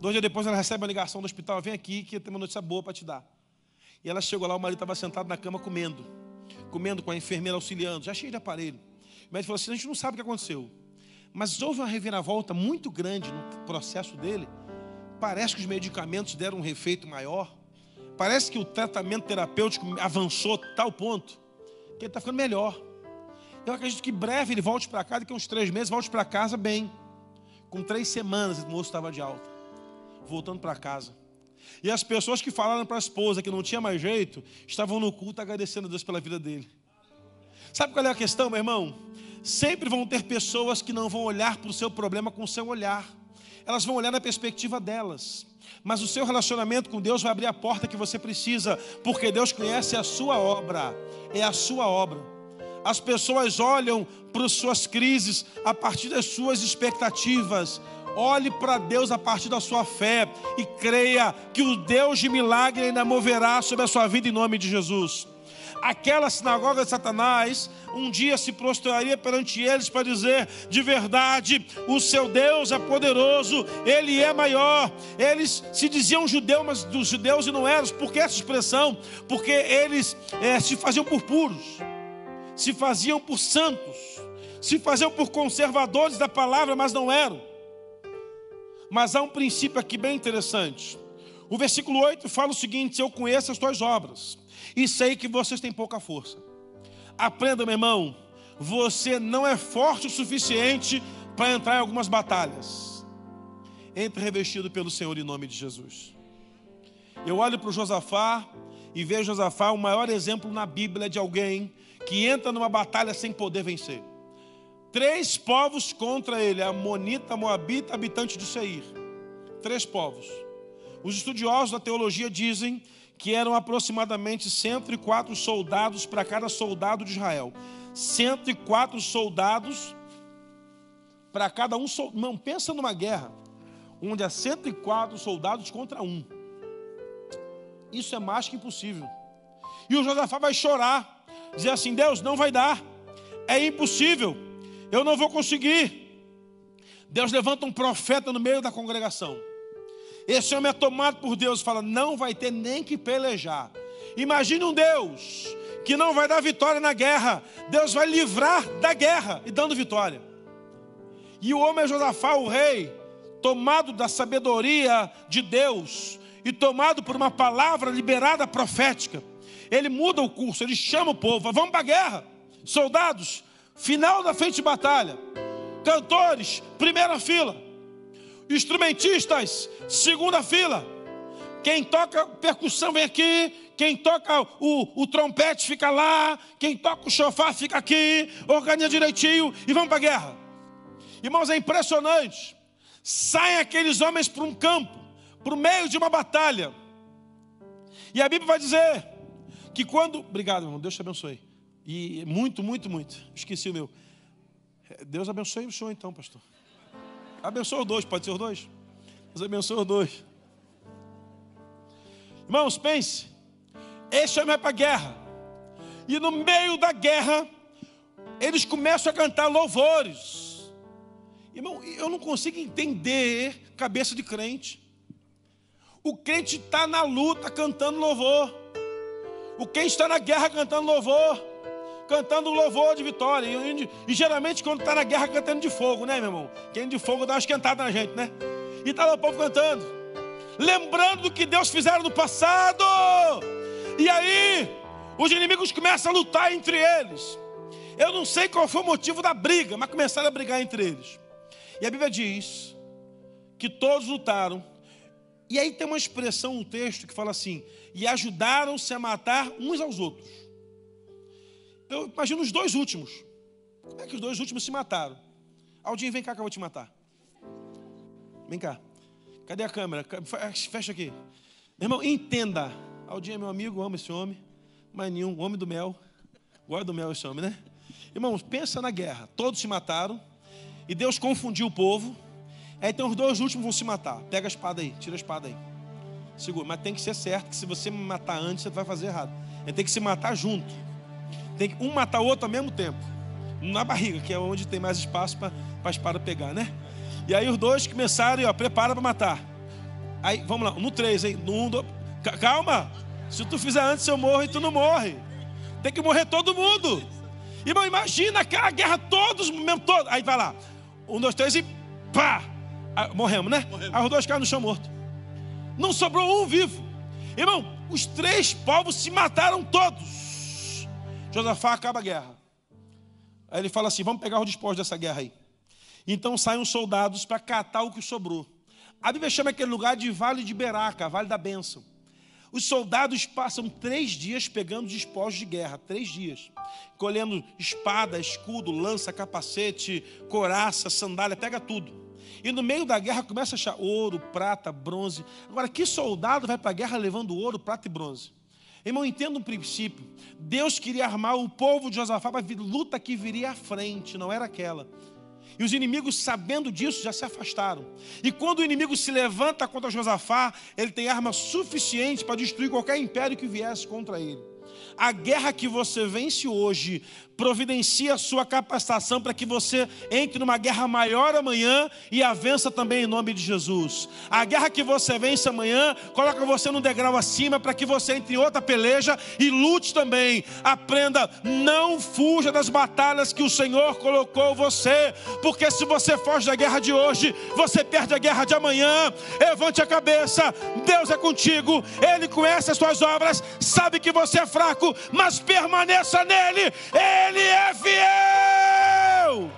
Dois dias depois ela recebe uma ligação do hospital: vem aqui que tem uma notícia boa para te dar. E ela chegou lá, o marido estava sentado na cama comendo, comendo com a enfermeira auxiliando, já cheio de aparelho. O médico falou assim: a gente não sabe o que aconteceu, mas houve uma reviravolta muito grande no processo dele Parece que os medicamentos deram um efeito maior. Parece que o tratamento terapêutico avançou tal ponto que ele está ficando melhor. Eu acredito que breve ele volte para casa, daqui a uns três meses, volte para casa bem. Com três semanas, o moço estava de alta, voltando para casa. E as pessoas que falaram para a esposa que não tinha mais jeito, estavam no culto agradecendo a Deus pela vida dele. Sabe qual é a questão, meu irmão? Sempre vão ter pessoas que não vão olhar para o seu problema com o seu olhar elas vão olhar na perspectiva delas. Mas o seu relacionamento com Deus vai abrir a porta que você precisa, porque Deus conhece a sua obra, é a sua obra. As pessoas olham para as suas crises a partir das suas expectativas. Olhe para Deus a partir da sua fé e creia que o Deus de milagre ainda moverá sobre a sua vida em nome de Jesus. Aquela sinagoga de Satanás um dia se prostraria perante eles para dizer: de verdade, o seu Deus é poderoso, ele é maior. Eles se diziam judeu, mas dos judeus e não eram. Por que essa expressão? Porque eles é, se faziam por puros, se faziam por santos, se faziam por conservadores da palavra, mas não eram. Mas há um princípio aqui bem interessante. O versículo 8 fala o seguinte: Eu conheço as tuas obras e sei que vocês têm pouca força. Aprenda, meu irmão, você não é forte o suficiente para entrar em algumas batalhas. Entre revestido pelo Senhor em nome de Jesus. Eu olho para o Josafá e vejo Josafá o maior exemplo na Bíblia de alguém que entra numa batalha sem poder vencer. Três povos contra ele: Amonita, Moabita, habitante de Seir. Três povos. Os estudiosos da teologia dizem que eram aproximadamente 104 soldados para cada soldado de Israel. 104 soldados para cada um. Não, pensa numa guerra onde há 104 soldados contra um. Isso é mais que impossível. E o Josafá vai chorar, dizer assim: Deus, não vai dar, é impossível, eu não vou conseguir. Deus levanta um profeta no meio da congregação. Esse homem é tomado por Deus fala: não vai ter nem que pelejar. Imagine um Deus que não vai dar vitória na guerra, Deus vai livrar da guerra e dando vitória. E o homem é Josafá, o rei, tomado da sabedoria de Deus e tomado por uma palavra liberada profética, ele muda o curso, ele chama o povo, vamos para a guerra. Soldados, final da frente de batalha. Cantores, primeira fila. Instrumentistas, segunda fila. Quem toca percussão vem aqui, quem toca o, o trompete fica lá, quem toca o chofar fica aqui, organiza direitinho e vamos para a guerra. Irmãos, é impressionante. Saem aqueles homens para um campo, para o meio de uma batalha. E a Bíblia vai dizer que quando. Obrigado, irmão, Deus te abençoe. E muito, muito, muito. Esqueci o meu. Deus abençoe o senhor então, pastor. Abençoa os dois, pode ser os dois? Deus abençoe os dois. Irmãos, pense. Esse homem vai para a guerra. E no meio da guerra, eles começam a cantar louvores. Irmão, eu não consigo entender cabeça de crente. O crente está na luta cantando louvor. O crente está na guerra cantando louvor cantando louvor de vitória. E, e geralmente quando está na guerra cantando de fogo, né, meu irmão? Quem de fogo dá uma esquentada na gente, né? E está lá o povo cantando, lembrando do que Deus fizeram no passado. E aí, os inimigos começam a lutar entre eles. Eu não sei qual foi o motivo da briga, mas começaram a brigar entre eles. E a Bíblia diz que todos lutaram. E aí tem uma expressão no texto que fala assim: e ajudaram-se a matar uns aos outros. Eu imagino os dois últimos. Como é que os dois últimos se mataram? Aldinho, vem cá que eu vou te matar. Vem cá. Cadê a câmera? Fecha aqui. Irmão, entenda. Aldinho é meu amigo, amo esse homem. Mas nenhum, homem do mel. Gosta do mel esse homem, né? Irmãos, pensa na guerra. Todos se mataram. E Deus confundiu o povo. Aí então os dois últimos vão se matar. Pega a espada aí, tira a espada aí. Segura. Mas tem que ser certo que se você matar antes, você vai fazer errado. Ele tem que se matar junto. Tem que um matar o outro ao mesmo tempo. Na barriga, que é onde tem mais espaço para a espada pegar, né? E aí os dois começaram e ó, prepara para matar. Aí, vamos lá, no três, hein? No um, do... Calma! Se tu fizer antes, eu morro e tu não morre. Tem que morrer todo mundo. Irmão, imagina aquela guerra todos, mesmo todo. Aí vai lá. Um, dois, três e pá! Aí, morremos, né? Morremos. Aí os dois caem no chão morto. Não sobrou um vivo. Irmão, os três povos se mataram todos. Josafá acaba a guerra. Aí ele fala assim: vamos pegar o despojos dessa guerra aí. Então saem os soldados para catar o que sobrou. A Bíblia chama aquele lugar de Vale de Beraca, Vale da Bênção. Os soldados passam três dias pegando despojos de guerra, três dias, colhendo espada, escudo, lança, capacete, coraça, sandália, pega tudo. E no meio da guerra começa a achar ouro, prata, bronze. Agora, que soldado vai para a guerra levando ouro, prata e bronze? Irmão, entenda um princípio. Deus queria armar o povo de Josafá para a luta que viria à frente, não era aquela. E os inimigos, sabendo disso, já se afastaram. E quando o inimigo se levanta contra Josafá, ele tem arma suficiente para destruir qualquer império que viesse contra ele. A guerra que você vence hoje providencia a sua capacitação para que você entre numa guerra maior amanhã e a vença também em nome de Jesus. A guerra que você vence amanhã coloca você num degrau acima para que você entre em outra peleja e lute também. Aprenda, não fuja das batalhas que o Senhor colocou você, porque se você foge da guerra de hoje, você perde a guerra de amanhã. Levante a cabeça, Deus é contigo, Ele conhece as suas obras, sabe que você é fraco, mas permaneça nele. Ele é fiel.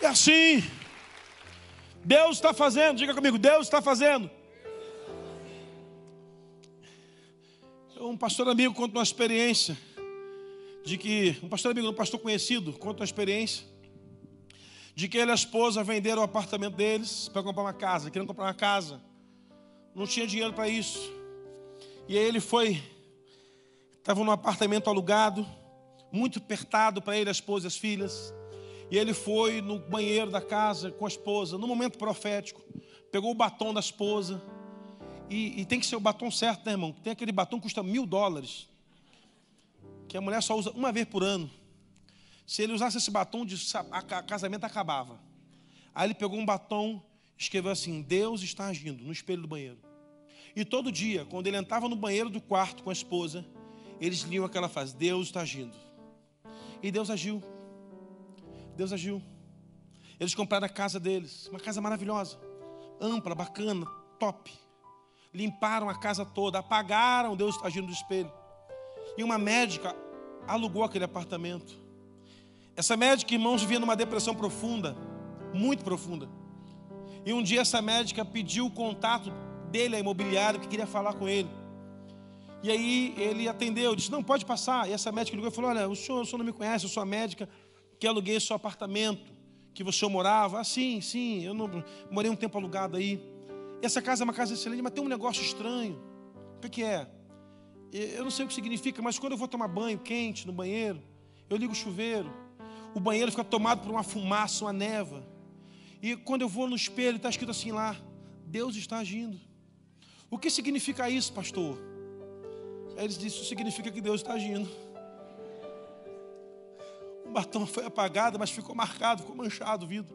É assim. Deus está fazendo, diga comigo, Deus está fazendo. Um pastor amigo conta uma experiência de que, um pastor amigo, um pastor conhecido, conta uma experiência de que ele e a esposa venderam o apartamento deles para comprar uma casa, queriam comprar uma casa. Não tinha dinheiro para isso. E aí ele foi, estava num apartamento alugado, muito apertado para ele, a esposa e as filhas. E ele foi no banheiro da casa com a esposa, no momento profético, pegou o batom da esposa. E, e tem que ser o batom certo, né, irmão? Tem aquele batom que custa mil dólares, que a mulher só usa uma vez por ano. Se ele usasse esse batom, o casamento acabava. Aí ele pegou um batom, escreveu assim: Deus está agindo no espelho do banheiro. E todo dia, quando ele entrava no banheiro do quarto com a esposa, eles liam aquela frase: Deus está agindo. E Deus agiu. Deus agiu. Eles compraram a casa deles, uma casa maravilhosa, ampla, bacana, top. Limparam a casa toda, apagaram Deus está agindo do espelho. E uma médica alugou aquele apartamento. Essa médica, irmãos, vivia numa depressão profunda, muito profunda. E um dia essa médica pediu o contato dele, a imobiliária, que queria falar com ele. E aí ele atendeu, disse: Não, pode passar. E essa médica ligou e falou: Olha, o senhor, o senhor não me conhece, eu sou a médica que aluguei seu apartamento, que você morava. Ah, sim, sim, eu não, morei um tempo alugado aí. E essa casa é uma casa excelente, mas tem um negócio estranho. O que, que é? Eu não sei o que significa, mas quando eu vou tomar banho quente no banheiro, eu ligo o chuveiro, o banheiro fica tomado por uma fumaça, uma neva. E quando eu vou no espelho, está escrito assim lá: Deus está agindo. O que significa isso, pastor? Eles disseram: Isso significa que Deus está agindo. O batom foi apagado, mas ficou marcado, ficou manchado o vidro.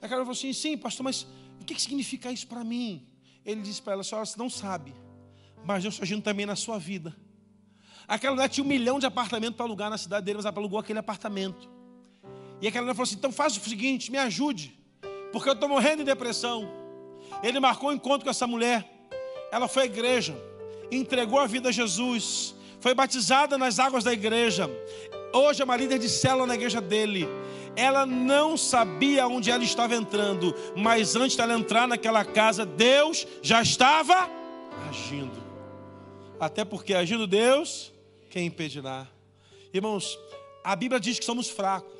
A cara falou assim: Sim, pastor, mas o que significa isso para mim? Ele disse para ela: A senhora não sabe, mas Deus está agindo também na sua vida. Aquela mulher tinha um milhão de apartamentos para alugar na cidade dele, mas ela alugou aquele apartamento. E aquela mulher falou assim: Então faz o seguinte, me ajude, porque eu estou morrendo de depressão. Ele marcou um encontro com essa mulher ela foi à igreja, entregou a vida a Jesus, foi batizada nas águas da igreja. Hoje é uma líder de célula na igreja dele. Ela não sabia onde ela estava entrando, mas antes dela entrar naquela casa, Deus já estava agindo. Até porque agindo Deus, quem impedirá? Irmãos, a Bíblia diz que somos fracos.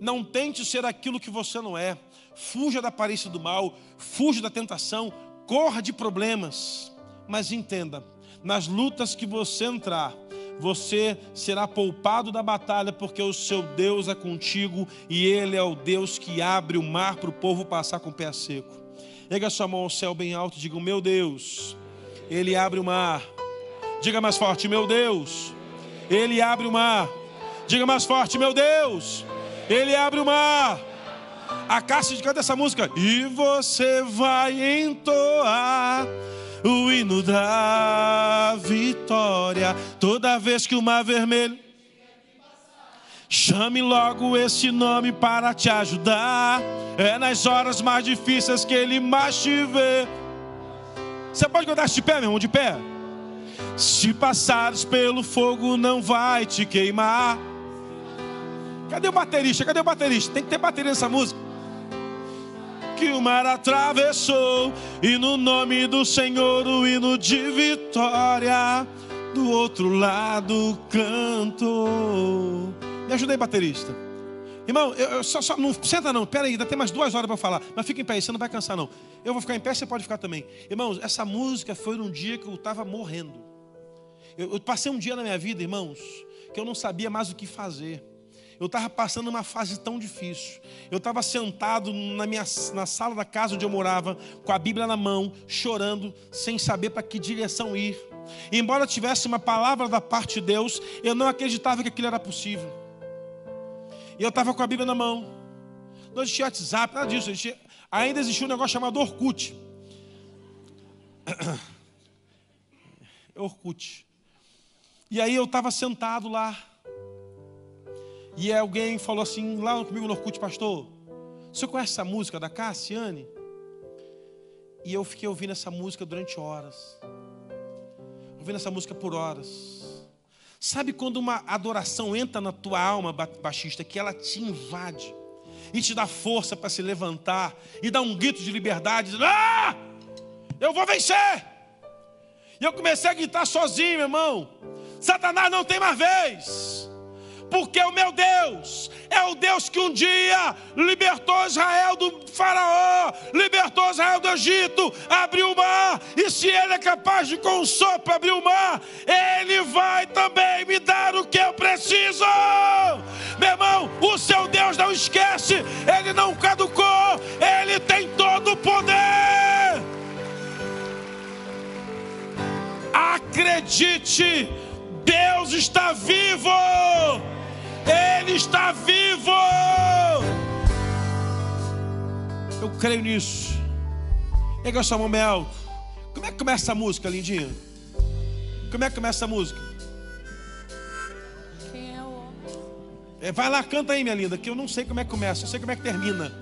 Não tente ser aquilo que você não é. Fuja da aparência do mal, fuja da tentação, corra de problemas, mas entenda: nas lutas que você entrar, você será poupado da batalha, porque o seu Deus é contigo e Ele é o Deus que abre o mar para o povo passar com o pé seco. Erga sua mão ao céu bem alto e diga: Meu Deus, Ele abre o mar. Diga mais forte: Meu Deus, Ele abre o mar. Diga mais forte: Meu Deus, Ele abre o mar. A Cássia canta essa música. E você vai entoar o hino da vitória. Toda vez que o mar vermelho. Chame logo esse nome para te ajudar. É nas horas mais difíceis que ele mais te vê. Você pode cantar de pé, meu irmão, de pé? Se passares pelo fogo, não vai te queimar. Cadê o baterista? Cadê o baterista? Tem que ter bateria nessa música. Que o mar atravessou, e no nome do Senhor o hino de vitória. Do outro lado canto. Me ajuda aí, baterista. Irmão, eu, eu só, só, não senta não, pera aí, ainda tem mais duas horas para falar. Mas fica em pé aí, você não vai cansar não. Eu vou ficar em pé, você pode ficar também. Irmãos, essa música foi num dia que eu estava morrendo. Eu, eu passei um dia na minha vida, irmãos, que eu não sabia mais o que fazer. Eu estava passando uma fase tão difícil. Eu estava sentado na, minha, na sala da casa onde eu morava, com a Bíblia na mão, chorando, sem saber para que direção ir. E embora tivesse uma palavra da parte de Deus, eu não acreditava que aquilo era possível. E eu estava com a Bíblia na mão. Não existia WhatsApp, nada disso. Existia, ainda existia um negócio chamado Orkut. Orkut. E aí eu estava sentado lá. E alguém falou assim, lá comigo no Orkut, pastor, você conhece essa música da Cassiane? E eu fiquei ouvindo essa música durante horas. Ouvindo essa música por horas. Sabe quando uma adoração entra na tua alma, baixista, que ela te invade e te dá força para se levantar e dar um grito de liberdade, dizendo, ah, eu vou vencer. E eu comecei a gritar sozinho, meu irmão. Satanás não tem mais vez porque o meu Deus é o Deus que um dia libertou Israel do Faraó, libertou Israel do Egito, abriu o mar, e se Ele é capaz de com um sopro abrir o mar, Ele vai também me dar o que eu preciso. Meu irmão, o seu Deus não esquece, Ele não caducou, Ele tem todo o poder. Acredite, Deus está vivo. Ele está vivo. Eu creio nisso. Pega sua mão bem alto. Como é que começa a música, lindinha? Como é que começa a música? Quem é o homem? É, vai lá, canta aí, minha linda, que eu não sei como é que começa, eu sei como é que termina.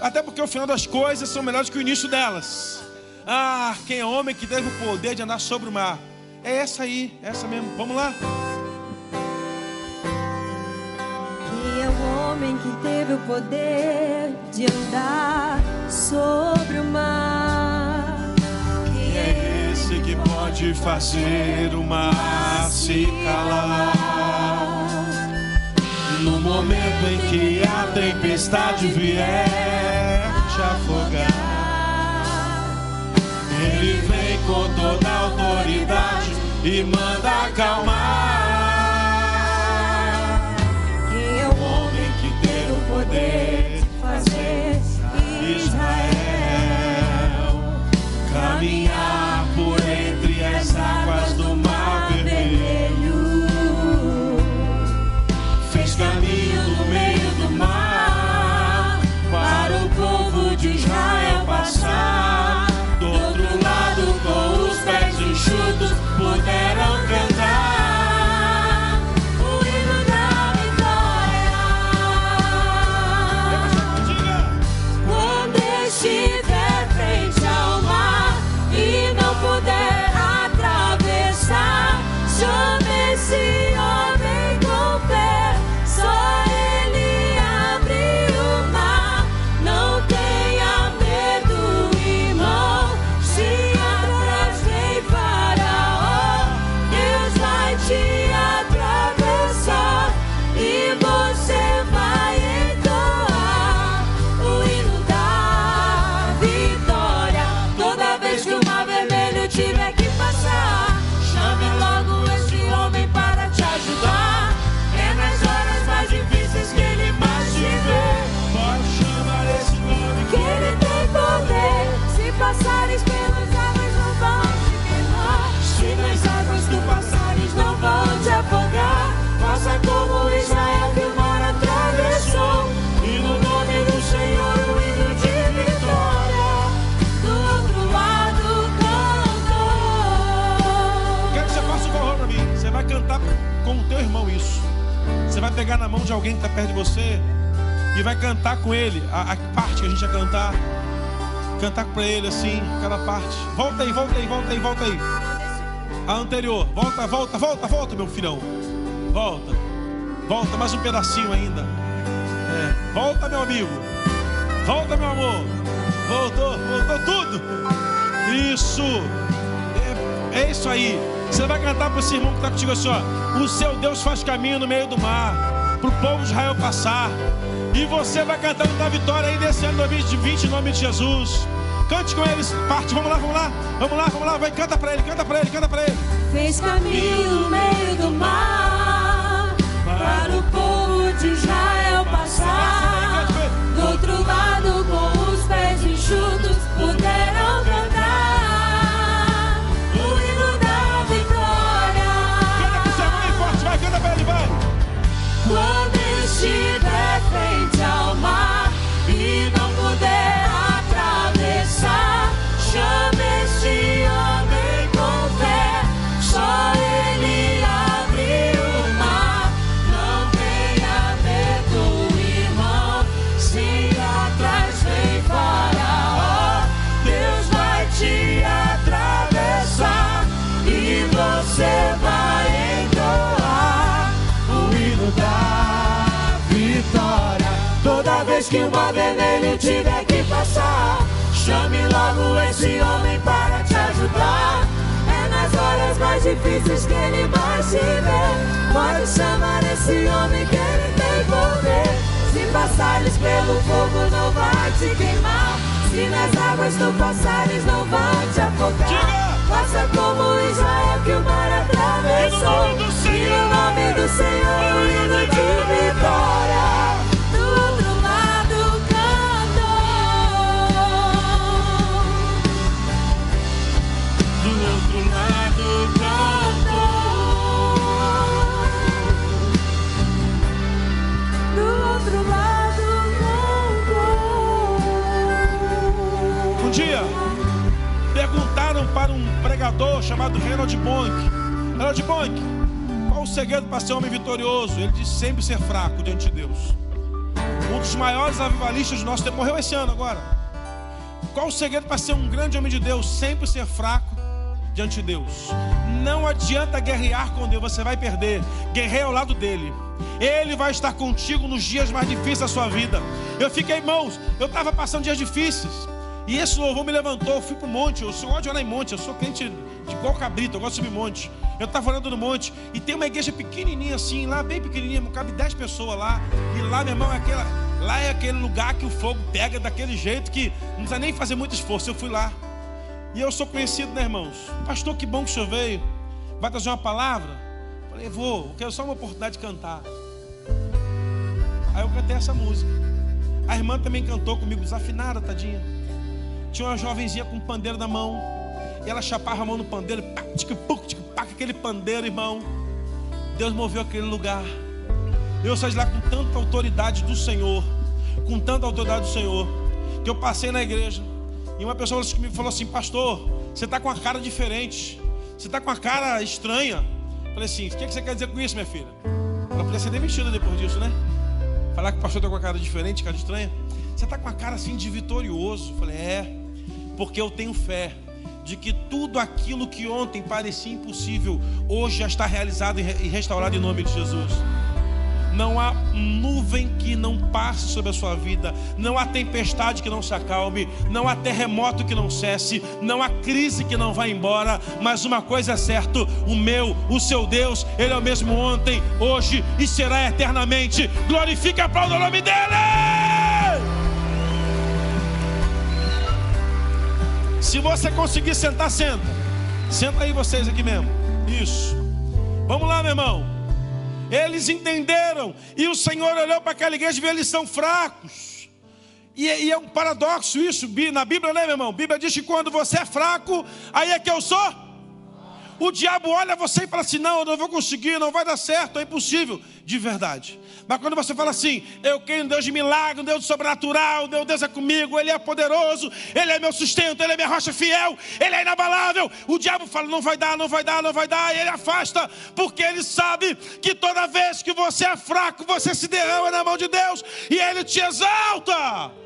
Até porque o final das coisas são melhores que o início delas. Ah, quem é homem que teve o poder de andar sobre o mar? É essa aí, essa mesmo. Vamos lá. Homem que teve o poder de andar sobre o mar. Quem é esse que pode fazer o mar se calar? No momento em que a tempestade vier te afogar, ele vem com toda autoridade e manda acalmar. Volta aí, volta aí, volta aí. A anterior. Volta, volta, volta, volta, meu filhão. Volta. Volta, mais um pedacinho ainda. É. Volta, meu amigo. Volta, meu amor. Voltou, voltou tudo. Isso. É, é isso aí. Você vai cantar para esse irmão que está contigo assim, ó. O seu Deus faz caminho no meio do mar para o povo de Israel passar. E você vai cantando da vitória aí nesse ano 2020 em nome de Jesus. Cante com eles, parte, vamos lá, vamos lá, vamos lá, vamos lá, vai, canta para ele, canta para ele, canta para ele. Fez caminho no meio do mar para o povo que Pode chamar esse homem que ele tem poder. Se passares pelo fogo, não vai te queimar. Se nas águas tu passares, não vai te afogar. Faça como Israel que o mar atravessou. E no nome do Senhor, o hino de vitória. Pregador chamado Reinhold Bonk: Reinhold Bonk, qual o segredo para ser um homem vitorioso? Ele disse: sempre ser fraco diante de Deus. Um dos maiores avivalistas do nosso tempo morreu esse ano agora. Qual o segredo para ser um grande homem de Deus? Sempre ser fraco diante de Deus. Não adianta guerrear com Deus, você vai perder. Guerreia ao lado dele. Ele vai estar contigo nos dias mais difíceis da sua vida. Eu fiquei, irmãos, eu estava passando dias difíceis. E esse louvor me levantou, eu fui para o monte. Eu sou de orar em monte, eu sou crente de igual cabrito, eu gosto de subir monte. Eu estava orando no monte e tem uma igreja pequenininha assim, lá bem pequenininha, cabe 10 pessoas lá. E lá, meu irmão, é aquela, lá é aquele lugar que o fogo pega daquele jeito que não precisa nem fazer muito esforço. Eu fui lá. E eu sou conhecido, né, irmãos? Pastor, que bom que o senhor veio. Vai trazer uma palavra? Falei, vou, eu quero só uma oportunidade de cantar. Aí eu cantei essa música. A irmã também cantou comigo, desafinada, tadinha. Tinha uma jovenzinha com um pandeiro na mão. E ela chapava a mão no pandeiro, pá, tic, pá, aquele pandeiro, irmão. Deus moveu aquele lugar. Eu saí de lá com tanta autoridade do Senhor, com tanta autoridade do Senhor, que eu passei na igreja. E uma pessoa falou assim- falou assim: Pastor, você está com uma cara diferente, você está com uma cara estranha. Eu Falei assim: O que que você quer dizer com isso, minha filha? Ela podia ser demitida depois disso, né? Falar que o pastor está com uma cara diferente, cara estranha. Você está com uma cara assim de vitorioso. Eu Falei: É, porque eu tenho fé de que tudo aquilo que ontem parecia impossível, hoje já está realizado e re- restaurado em nome de Jesus. Não há nuvem que não passe sobre a sua vida, não há tempestade que não se acalme, não há terremoto que não cesse, não há crise que não vá embora, mas uma coisa é certa: o meu, o seu Deus, Ele é o mesmo ontem, hoje e será eternamente. Glorifique e aplauda o nome dEle! Se você conseguir sentar, senta. Senta aí vocês aqui mesmo. Isso. Vamos lá, meu irmão. Eles entenderam. E o Senhor olhou para aquela igreja e viu eles são fracos. E, é- e é um paradoxo isso. Na Bíblia, né, meu irmão? A Bíblia diz que quando você é fraco, aí é que eu sou. O diabo olha você e fala assim: não, eu não vou conseguir, não vai dar certo, é impossível. De verdade. Mas quando você fala assim, eu creio em Deus de milagre, um Deus de sobrenatural, meu Deus é comigo, Ele é poderoso, Ele é meu sustento, Ele é minha rocha fiel, Ele é inabalável. O diabo fala: não vai dar, não vai dar, não vai dar, e ele afasta, porque ele sabe que toda vez que você é fraco, você se derrama na mão de Deus e Ele te exalta.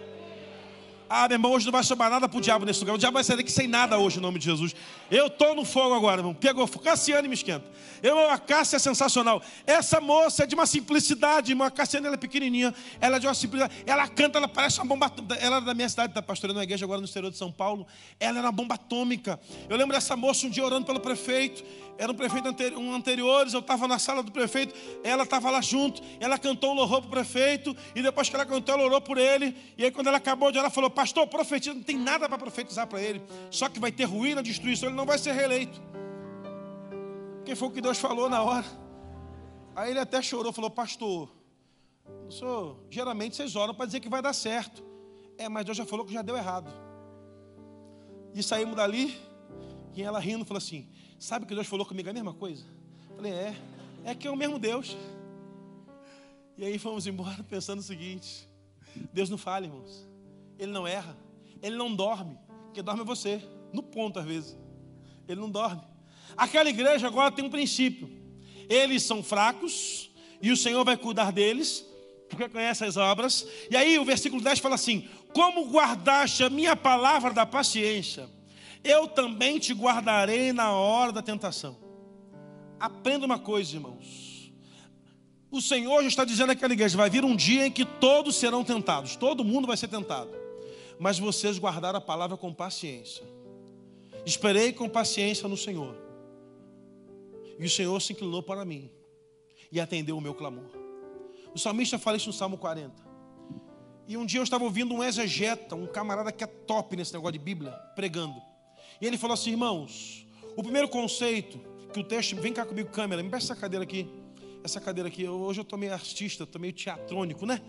Ah, meu irmão, hoje não vai sobrar nada pro diabo nesse lugar. O diabo vai sair daqui sem nada hoje, em nome de Jesus. Eu tô no fogo agora, irmão. Pegou fogo. Cassiane me esquenta. Eu, a Cássia é sensacional. Essa moça é de uma simplicidade, irmão. A Cassiane ela é pequenininha. Ela é de uma simplicidade. Ela canta, ela parece uma bomba. Ela era da minha cidade, da pastoreando uma igreja agora no exterior de São Paulo. Ela era uma bomba atômica. Eu lembro dessa moça um dia orando pelo prefeito. Era um prefeito anteri um anteriores, eu estava na sala do prefeito, ela estava lá junto, ela cantou um louvor para o prefeito, e depois que ela cantou, ela orou por ele, e aí quando ela acabou de orar, ela falou, pastor, profetiza, não tem nada para profetizar para ele, só que vai ter ruína, destruição, ele não vai ser reeleito. Porque foi o que Deus falou na hora. Aí ele até chorou, falou, pastor, senhor, geralmente vocês oram para dizer que vai dar certo. É, mas Deus já falou que já deu errado. E saímos dali, e ela rindo, falou assim, Sabe que Deus falou comigo a mesma coisa? Falei, é, é que é o mesmo Deus. E aí fomos embora pensando o seguinte: Deus não falha, irmãos. Ele não erra, ele não dorme. Porque dorme você, no ponto às vezes. Ele não dorme. Aquela igreja agora tem um princípio. Eles são fracos e o Senhor vai cuidar deles, porque conhece as obras. E aí o versículo 10 fala assim: Como guardaste a minha palavra da paciência, eu também te guardarei na hora da tentação. Aprenda uma coisa, irmãos. O Senhor já está dizendo àquela igreja: vai vir um dia em que todos serão tentados, todo mundo vai ser tentado, mas vocês guardaram a palavra com paciência. Esperei com paciência no Senhor, e o Senhor se inclinou para mim e atendeu o meu clamor. O salmista fala isso no Salmo 40. E um dia eu estava ouvindo um exegeta, um camarada que é top nesse negócio de Bíblia, pregando. E ele falou assim: irmãos, o primeiro conceito que o texto, vem cá comigo, câmera, me peça essa cadeira aqui. Essa cadeira aqui, hoje eu estou meio artista, estou meio teatrônico, né?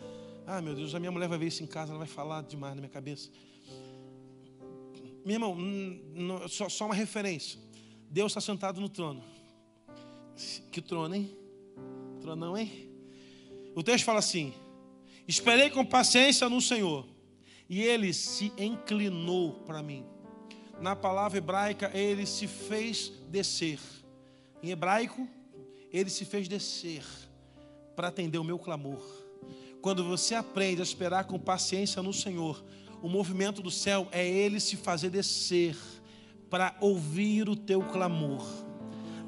Ah, meu Deus, a minha mulher vai ver isso em casa, ela vai falar demais na minha cabeça. Meu irmão, só uma referência. Deus está sentado no trono. Que trono, hein? Tronão, hein? O texto fala assim: Esperei com paciência no Senhor, e ele se inclinou para mim. Na palavra hebraica, ele se fez descer. Em hebraico, ele se fez descer para atender o meu clamor. Quando você aprende a esperar com paciência no Senhor, o movimento do céu é ele se fazer descer para ouvir o teu clamor.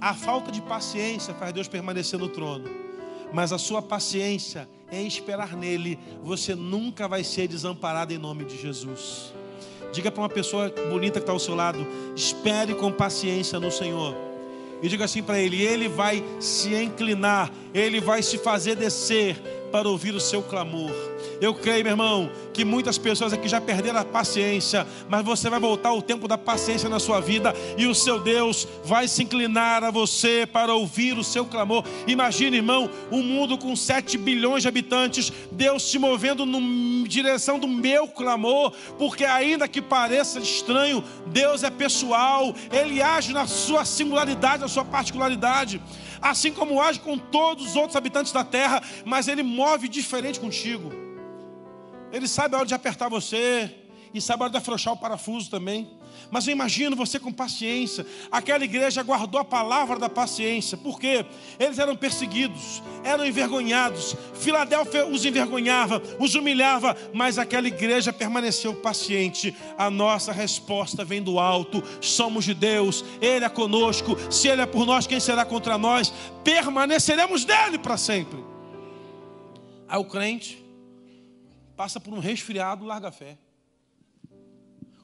A falta de paciência faz Deus permanecer no trono, mas a sua paciência em esperar nele, você nunca vai ser desamparado em nome de Jesus. Diga para uma pessoa bonita que está ao seu lado: espere com paciência no Senhor. E diga assim para ele: Ele vai se inclinar, Ele vai se fazer descer para ouvir o seu clamor. Eu creio, meu irmão, que muitas pessoas aqui já perderam a paciência, mas você vai voltar o tempo da paciência na sua vida e o seu Deus vai se inclinar a você para ouvir o seu clamor. Imagine, irmão, um mundo com 7 bilhões de habitantes, Deus se movendo na direção do meu clamor, porque ainda que pareça estranho, Deus é pessoal, Ele age na sua singularidade, na sua particularidade assim como age com todos os outros habitantes da terra, mas ele move diferente contigo. Ele sabe a hora de apertar você e sabe a hora de afrouxar o parafuso também. Mas eu imagino você com paciência. Aquela igreja guardou a palavra da paciência. Por quê? Eles eram perseguidos, eram envergonhados. Filadélfia os envergonhava, os humilhava, mas aquela igreja permaneceu paciente. A nossa resposta vem do alto. Somos de Deus, Ele é conosco. Se Ele é por nós, quem será contra nós? Permaneceremos dele para sempre. Aí o crente passa por um resfriado, larga a fé.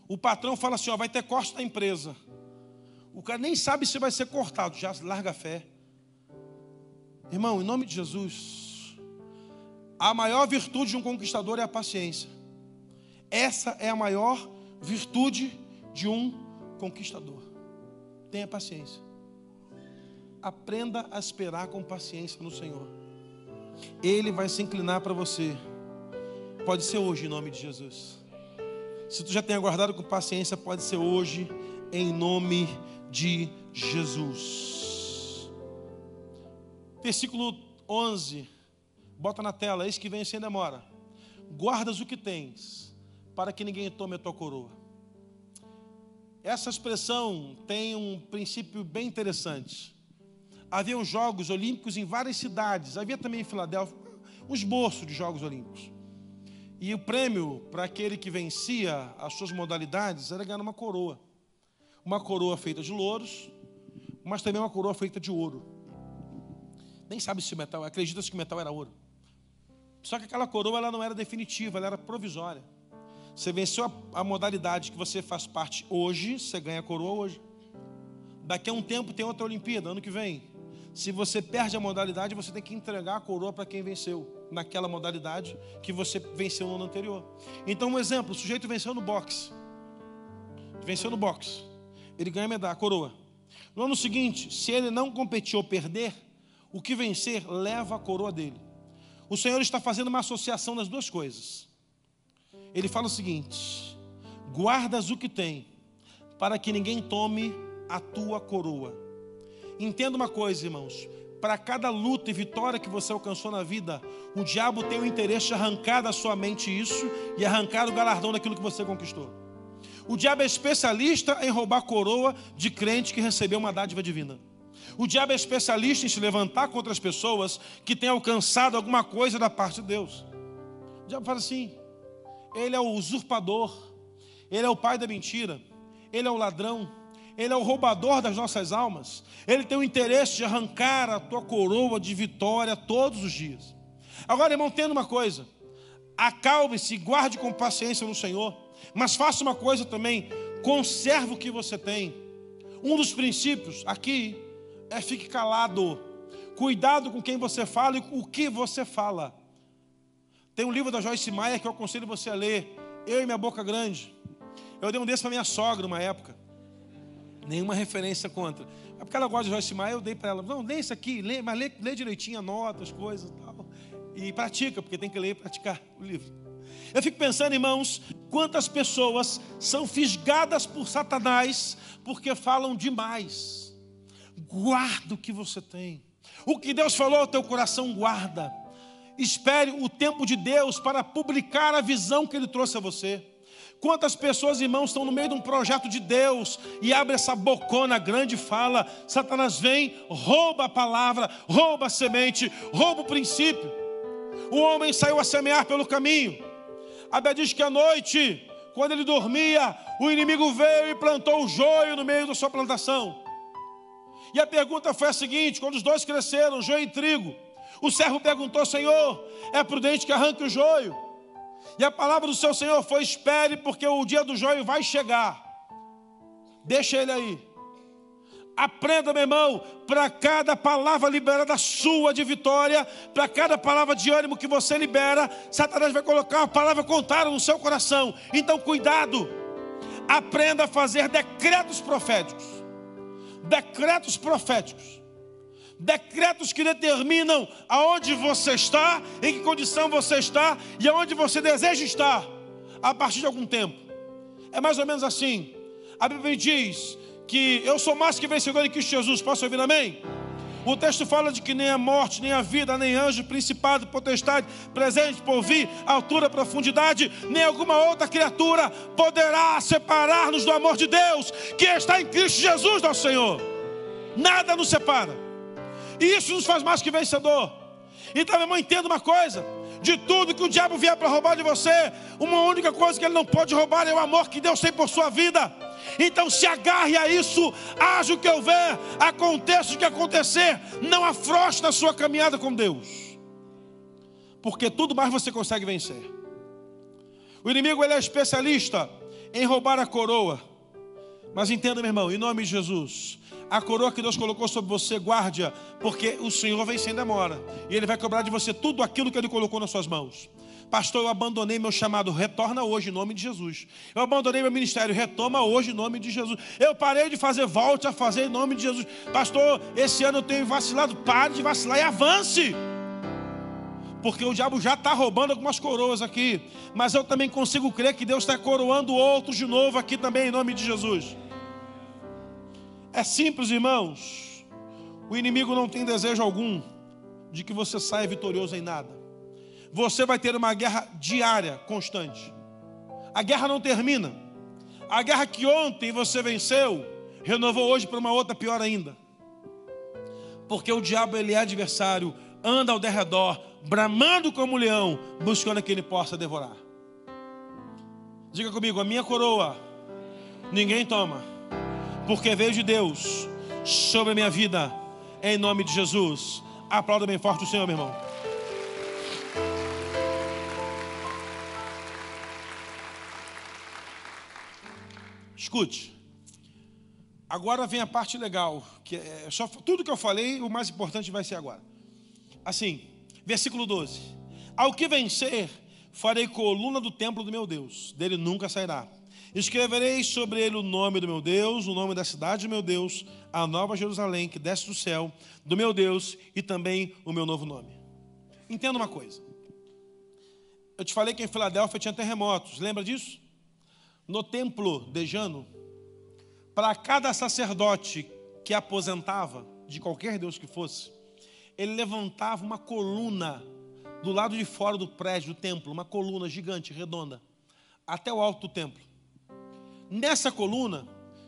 O patrão fala assim: ó, vai ter corte na empresa. O cara nem sabe se vai ser cortado, já larga a fé. Irmão, em nome de Jesus, a maior virtude de um conquistador é a paciência. Essa é a maior virtude de um conquistador. Tenha paciência. Aprenda a esperar com paciência no Senhor. Ele vai se inclinar para você. Pode ser hoje, em nome de Jesus. Se tu já tem aguardado com paciência, pode ser hoje, em nome de Jesus. Versículo 11, bota na tela, eis que vem sem demora. Guardas o que tens, para que ninguém tome a tua coroa. Essa expressão tem um princípio bem interessante. Havia Jogos Olímpicos em várias cidades, havia também em Filadélfia um esboço de Jogos Olímpicos. E o prêmio para aquele que vencia as suas modalidades era ganhar uma coroa. Uma coroa feita de louros, mas também uma coroa feita de ouro. Nem sabe se metal, acredita-se que o metal era ouro. Só que aquela coroa ela não era definitiva, ela era provisória. Você venceu a, a modalidade que você faz parte hoje, você ganha a coroa hoje. Daqui a um tempo tem outra Olimpíada, ano que vem. Se você perde a modalidade, você tem que entregar a coroa para quem venceu naquela modalidade que você venceu no ano anterior. Então, um exemplo: o sujeito venceu no boxe. Venceu no boxe. Ele ganha a medalha, a coroa. No ano seguinte, se ele não competir ou perder, o que vencer leva a coroa dele. O Senhor está fazendo uma associação das duas coisas. Ele fala o seguinte: guardas o que tem, para que ninguém tome a tua coroa. Entenda uma coisa, irmãos: para cada luta e vitória que você alcançou na vida, o diabo tem o interesse de arrancar da sua mente isso e arrancar o galardão daquilo que você conquistou. O diabo é especialista em roubar coroa de crente que recebeu uma dádiva divina. O diabo é especialista em se levantar contra as pessoas que têm alcançado alguma coisa da parte de Deus. O diabo fala assim: ele é o usurpador, ele é o pai da mentira, ele é o ladrão, ele é o roubador das nossas almas. Ele tem o interesse de arrancar a tua coroa de vitória todos os dias. Agora, irmão, entenda uma coisa: acalme-se, guarde com paciência no Senhor, mas faça uma coisa também: conserve o que você tem. Um dos princípios aqui é fique calado. Cuidado com quem você fala e o que você fala. Tem um livro da Joyce Meyer que eu aconselho você a ler, Eu e Minha Boca Grande. Eu dei um desse para minha sogra uma época. Nenhuma referência contra. É porque ela gosta de Joyce Meyer, eu dei para ela. Não, lê isso aqui, lê, mas lê, lê direitinho, anota as coisas e tal. E pratica, porque tem que ler e praticar o livro. Eu fico pensando, irmãos, quantas pessoas são fisgadas por Satanás porque falam demais. Guarda o que você tem. O que Deus falou ao teu coração, guarda. Espere o tempo de Deus para publicar a visão que Ele trouxe a você. Quantas pessoas, irmãos, estão no meio de um projeto de Deus e abre essa bocona grande e fala: Satanás vem, rouba a palavra, rouba a semente, rouba o princípio. O homem saiu a semear pelo caminho. A Bíblia diz que à noite, quando ele dormia, o inimigo veio e plantou o joio no meio da sua plantação. E a pergunta foi a seguinte: quando os dois cresceram, joio e trigo, o servo perguntou: Senhor, é prudente que arranque o joio? E a palavra do seu Senhor foi: espere, porque o dia do joio vai chegar. Deixa ele aí. Aprenda, meu irmão, para cada palavra liberada sua de vitória, para cada palavra de ânimo que você libera, Satanás vai colocar uma palavra contrária no seu coração. Então, cuidado. Aprenda a fazer decretos proféticos. Decretos proféticos. Decretos que determinam aonde você está, em que condição você está e aonde você deseja estar a partir de algum tempo. É mais ou menos assim. A Bíblia diz que eu sou mais que vencedor em Cristo Jesus. Posso ouvir amém? O texto fala de que nem a morte, nem a vida, nem anjo, principado, potestade, presente, por vir, altura, profundidade, nem alguma outra criatura poderá separar-nos do amor de Deus que está em Cristo Jesus, nosso Senhor. Nada nos separa. E isso nos faz mais que vencedor. Então, meu irmão, entenda uma coisa: de tudo que o diabo vier para roubar de você, uma única coisa que ele não pode roubar é o amor que Deus tem por sua vida. Então se agarre a isso, haja o que houver, aconteça o que acontecer, não afroche na sua caminhada com Deus, porque tudo mais você consegue vencer. O inimigo ele é especialista em roubar a coroa, mas entenda, meu irmão, em nome de Jesus, a coroa que Deus colocou sobre você, guarde-a, porque o Senhor vem sem demora, e Ele vai cobrar de você tudo aquilo que Ele colocou nas suas mãos. Pastor, eu abandonei meu chamado, retorna hoje em nome de Jesus. Eu abandonei meu ministério, retoma hoje em nome de Jesus. Eu parei de fazer, volte a fazer em nome de Jesus. Pastor, esse ano eu tenho vacilado, pare de vacilar e avance. Porque o diabo já está roubando algumas coroas aqui. Mas eu também consigo crer que Deus está coroando outros de novo aqui também em nome de Jesus. É simples, irmãos. O inimigo não tem desejo algum de que você saia vitorioso em nada você vai ter uma guerra diária, constante. A guerra não termina. A guerra que ontem você venceu, renovou hoje para uma outra pior ainda. Porque o diabo ele é adversário, anda ao derredor, bramando como um leão, buscando que ele possa devorar. Diga comigo, a minha coroa ninguém toma, porque veio de Deus sobre a minha vida, em nome de Jesus. Aplauda bem forte o Senhor, meu irmão. Escute. Agora vem a parte legal, que é só tudo que eu falei, o mais importante vai ser agora. Assim, versículo 12. Ao que vencer, farei coluna do templo do meu Deus, dele nunca sairá. Escreverei sobre ele o nome do meu Deus, o nome da cidade do meu Deus, a nova Jerusalém que desce do céu, do meu Deus e também o meu novo nome. Entenda uma coisa. Eu te falei que em Filadélfia tinha terremotos, lembra disso? no templo de Jano, para cada sacerdote que aposentava, de qualquer Deus que fosse, ele levantava uma coluna do lado de fora do prédio do templo, uma coluna gigante, redonda, até o alto do templo. Nessa coluna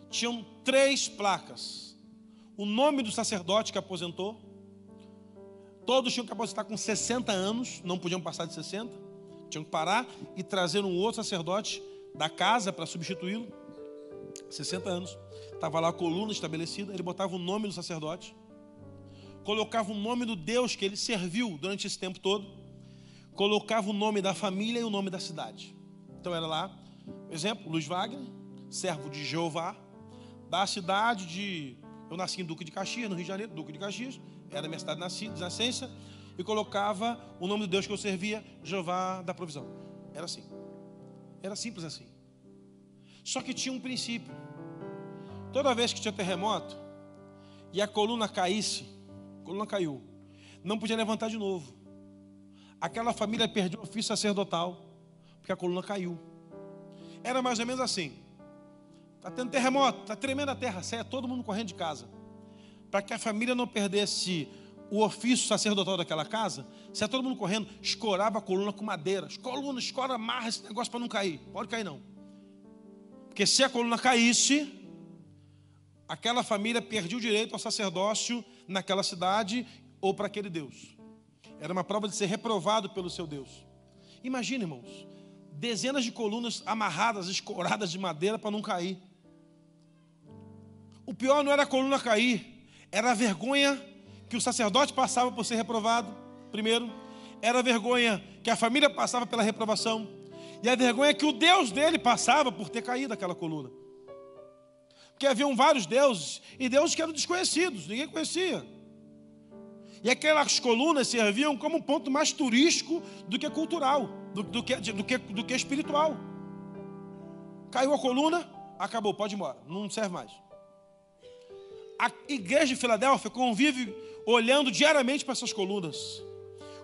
tinham três placas: o nome do sacerdote que aposentou, todos tinham que aposentar com 60 anos, não podiam passar de 60, tinham que parar e trazer um outro sacerdote da casa para substituí-lo. 60 anos. Estava lá a coluna estabelecida, ele botava o nome do sacerdote, colocava o nome do Deus que ele serviu durante esse tempo todo, colocava o nome da família e o nome da cidade. Então era lá, exemplo, Luiz Wagner, servo de Jeová, da cidade de. Eu nasci em Duque de Caxias, no Rio de Janeiro, Duque de Caxias, era minha cidade de nascença, e colocava o nome do Deus que eu servia, Jeová da provisão. Era assim. Era simples assim. Só que tinha um princípio. Toda vez que tinha terremoto e a coluna caísse, a coluna caiu, não podia levantar de novo. Aquela família perdeu o ofício sacerdotal, porque a coluna caiu. Era mais ou menos assim. Está tendo terremoto, está tremendo a terra, saia todo mundo correndo de casa. Para que a família não perdesse o ofício sacerdotal daquela casa, saia todo mundo correndo, escorava a coluna com madeira. Coluna, escora, amarra esse negócio para não cair. Pode cair não. Porque se a coluna caísse, aquela família perdia o direito ao sacerdócio naquela cidade ou para aquele Deus. Era uma prova de ser reprovado pelo seu Deus. Imagina, irmãos, dezenas de colunas amarradas, escoradas de madeira para não cair. O pior não era a coluna cair, era a vergonha que o sacerdote passava por ser reprovado, primeiro, era a vergonha que a família passava pela reprovação, e a vergonha que o Deus dele passava por ter caído aquela coluna. Porque haviam vários deuses, e deuses que eram desconhecidos, ninguém conhecia. E aquelas colunas serviam como um ponto mais turístico do que cultural, do, do, que, do, que, do que espiritual. Caiu a coluna, acabou, pode ir embora, não serve mais. A igreja de Filadélfia convive olhando diariamente para essas colunas.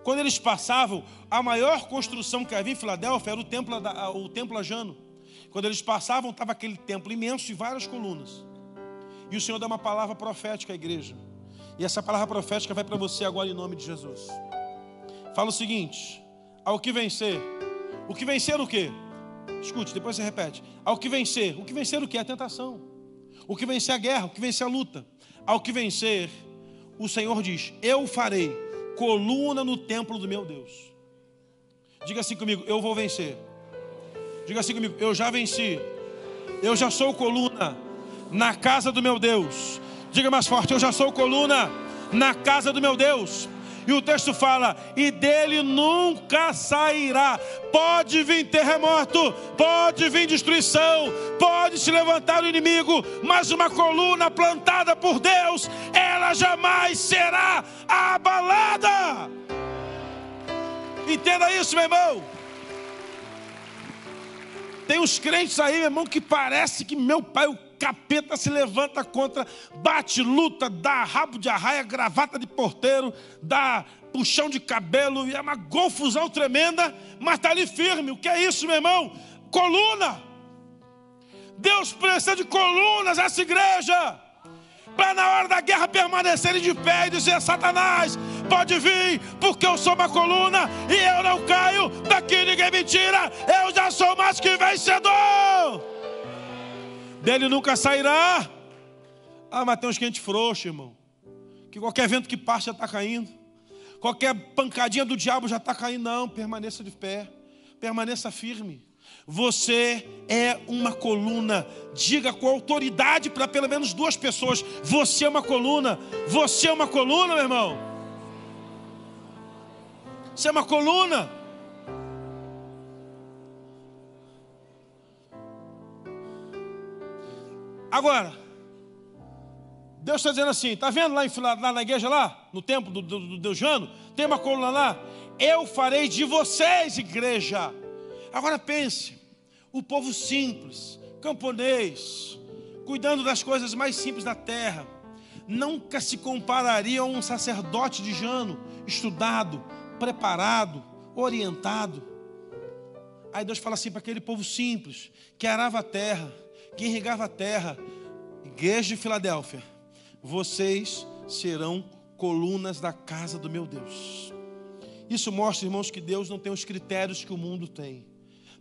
Quando eles passavam, a maior construção que havia em Filadélfia era o templo, o templo Ajano. Quando eles passavam, estava aquele templo imenso de várias colunas. E o Senhor dá uma palavra profética à igreja. E essa palavra profética vai para você agora em nome de Jesus. Fala o seguinte: ao que vencer, o que vencer o quê? Escute, depois você repete. Ao que vencer, o que vencer o quê? A tentação. O que vencer a guerra, o que vencer a luta. Ao que vencer, o Senhor diz: Eu farei coluna no templo do meu Deus. Diga assim comigo: Eu vou vencer. Diga assim comigo: Eu já venci. Eu já sou coluna na casa do meu Deus. Diga mais forte: Eu já sou coluna na casa do meu Deus. E o texto fala: e dele nunca sairá. Pode vir terremoto, pode vir destruição, pode se levantar o inimigo, mas uma coluna plantada por Deus, ela jamais será abalada. Entenda isso, meu irmão. Tem uns crentes aí, meu irmão, que parece que meu pai, o capeta se levanta contra, bate, luta, dá rabo de arraia, gravata de porteiro, dá puxão de cabelo, e é uma confusão tremenda, mas está ali firme. O que é isso, meu irmão? Coluna. Deus precisa de colunas essa igreja, para na hora da guerra permanecerem de pé e dizer: Satanás, pode vir, porque eu sou uma coluna e eu não caio, daqui ninguém me tira, eu já sou mais que vencedor dele nunca sairá. Ah, mas tem uns quentes frouxos, irmão. Que qualquer vento que passa já está caindo. Qualquer pancadinha do diabo já está caindo. Não, permaneça de pé. Permaneça firme. Você é uma coluna. Diga com autoridade para pelo menos duas pessoas: Você é uma coluna. Você é uma coluna, meu irmão. Você é uma coluna. Agora, Deus está dizendo assim: está vendo lá, em, lá, na igreja, lá, no templo do, do, do Deus Jano, tem uma coluna lá. Eu farei de vocês, igreja. Agora pense: o povo simples, camponês, cuidando das coisas mais simples da terra, nunca se compararia a um sacerdote de Jano, estudado, preparado, orientado. Aí Deus fala assim para aquele povo simples, que arava a terra que irrigava a terra, igreja de Filadélfia, vocês serão colunas da casa do meu Deus. Isso mostra, irmãos, que Deus não tem os critérios que o mundo tem.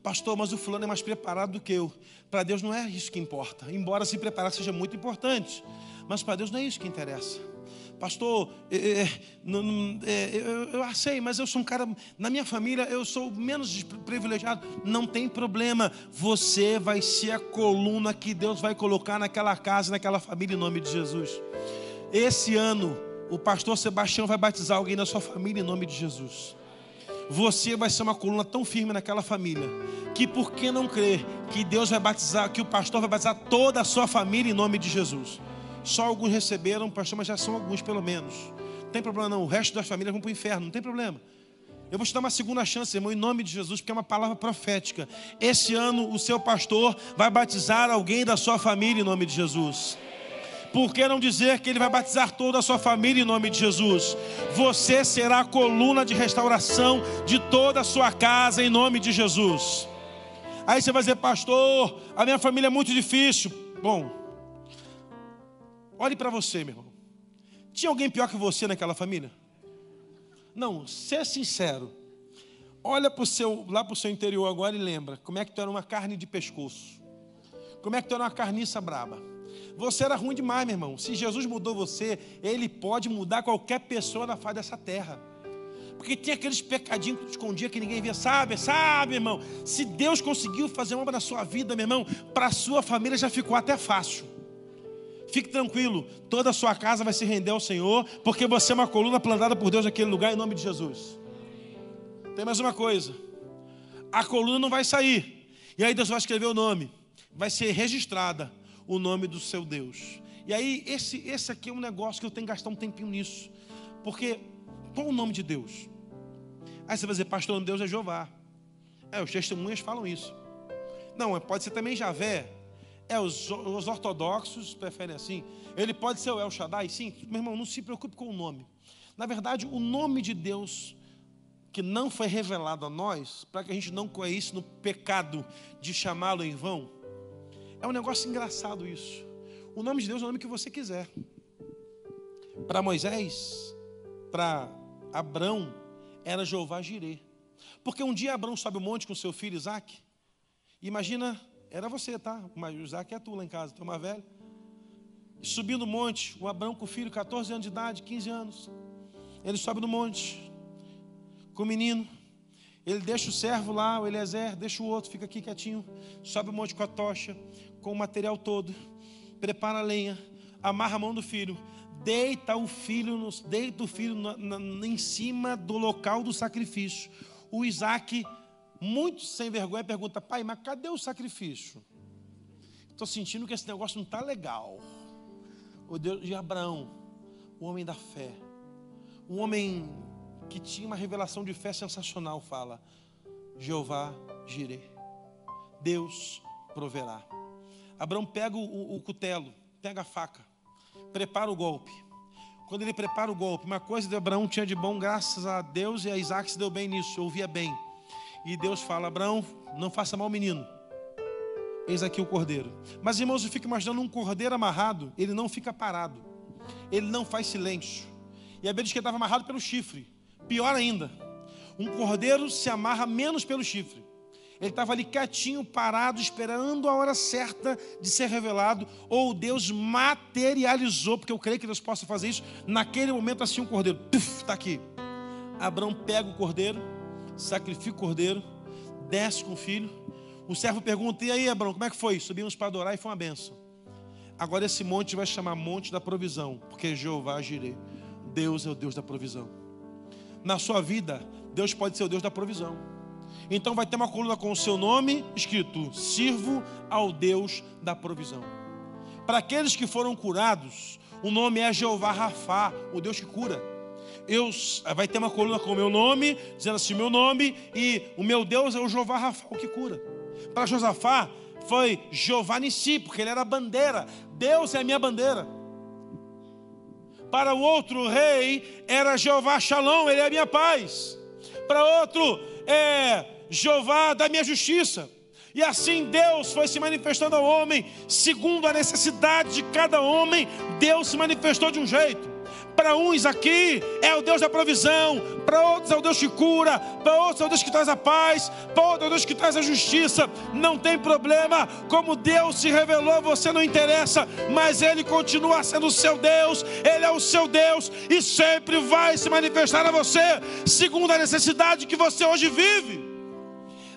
Pastor, mas o fulano é mais preparado do que eu. Para Deus não é isso que importa. Embora se preparar seja muito importante, mas para Deus não é isso que interessa. Pastor, é, é, não, é, eu, eu sei, mas eu sou um cara, na minha família eu sou menos privilegiado. Não tem problema, você vai ser a coluna que Deus vai colocar naquela casa, naquela família, em nome de Jesus. Esse ano, o pastor Sebastião vai batizar alguém na sua família, em nome de Jesus. Você vai ser uma coluna tão firme naquela família, que por que não crer que Deus vai batizar, que o pastor vai batizar toda a sua família em nome de Jesus? Só alguns receberam, pastor, mas já são alguns pelo menos. Não tem problema não, o resto das famílias vão para o inferno, não tem problema. Eu vou te dar uma segunda chance, irmão, em nome de Jesus, porque é uma palavra profética. Esse ano o seu pastor vai batizar alguém da sua família em nome de Jesus. Por que não dizer que ele vai batizar toda a sua família em nome de Jesus? Você será a coluna de restauração de toda a sua casa em nome de Jesus. Aí você vai dizer, pastor, a minha família é muito difícil. Bom, Olhe para você, meu irmão. Tinha alguém pior que você naquela família? Não, ser sincero. Olha pro seu, lá para o seu interior agora e lembra como é que tu era uma carne de pescoço. Como é que tu era uma carniça braba. Você era ruim demais, meu irmão. Se Jesus mudou você, Ele pode mudar qualquer pessoa na face dessa terra. Porque tinha aqueles pecadinhos que tu escondia que ninguém via. Sabe, sabe, irmão. Se Deus conseguiu fazer uma obra na sua vida, meu irmão, para a sua família já ficou até fácil. Fique tranquilo, toda a sua casa vai se render ao Senhor, porque você é uma coluna plantada por Deus naquele lugar em nome de Jesus. Tem mais uma coisa: a coluna não vai sair, e aí Deus vai escrever o nome, vai ser registrada o nome do seu Deus. E aí, esse, esse aqui é um negócio que eu tenho que gastar um tempinho nisso, porque qual o nome de Deus? Aí você vai dizer, pastor, Deus é Jeová. É, os testemunhas falam isso. Não, pode ser também Javé, é, os, os, ortodoxos preferem assim. Ele pode ser o El Shaddai, sim. Meu irmão, não se preocupe com o nome. Na verdade, o nome de Deus que não foi revelado a nós, para que a gente não isso no pecado de chamá-lo em vão, é um negócio engraçado isso. O nome de Deus é o nome que você quiser. Para Moisés, para Abrão, era Jeová Jirê. Porque um dia Abrão sobe o monte com seu filho Isaac. Imagina era você, tá? Mas o Isaac é tu lá em casa, teu mais velho. Subindo o monte, o Abraão com o filho, 14 anos de idade, 15 anos. Ele sobe no monte com o menino. Ele deixa o servo lá, o Eliezer, deixa o outro, fica aqui quietinho. Sobe o monte com a tocha, com o material todo. Prepara a lenha, amarra a mão do filho, deita o filho, no, deita o filho na, na, em cima do local do sacrifício. O Isaac muito sem vergonha, pergunta: pai, mas cadê o sacrifício? Estou sentindo que esse negócio não está legal. O Deus de Abraão, o homem da fé, um homem que tinha uma revelação de fé sensacional, fala: Jeová girei, Deus proverá. Abraão pega o, o cutelo, pega a faca, prepara o golpe. Quando ele prepara o golpe, uma coisa de Abraão tinha de bom, graças a Deus, e a Isaac se deu bem nisso, ouvia bem. E Deus fala: Abraão, não faça mal menino. Eis aqui o cordeiro. Mas irmãos, eu fico imaginando um cordeiro amarrado, ele não fica parado, ele não faz silêncio. E a Bíblia diz que ele estava amarrado pelo chifre. Pior ainda, um cordeiro se amarra menos pelo chifre. Ele estava ali quietinho, parado, esperando a hora certa de ser revelado, ou Deus materializou, porque eu creio que Deus possa fazer isso. Naquele momento, assim, um cordeiro, está aqui. Abraão pega o cordeiro, sacrifica o cordeiro, desce com o filho. O servo pergunta: E aí, Abraão, como é que foi? Subimos para adorar e foi uma benção. Agora esse monte vai chamar Monte da Provisão, porque Jeová girei. Deus é o Deus da provisão. Na sua vida, Deus pode ser o Deus da provisão. Então vai ter uma coluna com o seu nome escrito: Sirvo ao Deus da provisão. Para aqueles que foram curados, o nome é Jeová Rafá, o Deus que cura eu, vai ter uma coluna com o meu nome, dizendo assim: meu nome, e o meu Deus é o Jeová Rafa, o que cura. Para Josafá foi Jeová Nissi, porque ele era a bandeira. Deus é a minha bandeira. Para o outro rei era Jeová Shalom, ele é a minha paz. Para outro é Jeová da minha justiça. E assim Deus foi se manifestando ao homem, segundo a necessidade de cada homem, Deus se manifestou de um jeito. Para uns aqui é o Deus da provisão, para outros é o Deus que cura, para outros é o Deus que traz a paz, para outros é o Deus que traz a justiça. Não tem problema, como Deus se revelou, você não interessa, mas Ele continua sendo o seu Deus, Ele é o seu Deus e sempre vai se manifestar a você, segundo a necessidade que você hoje vive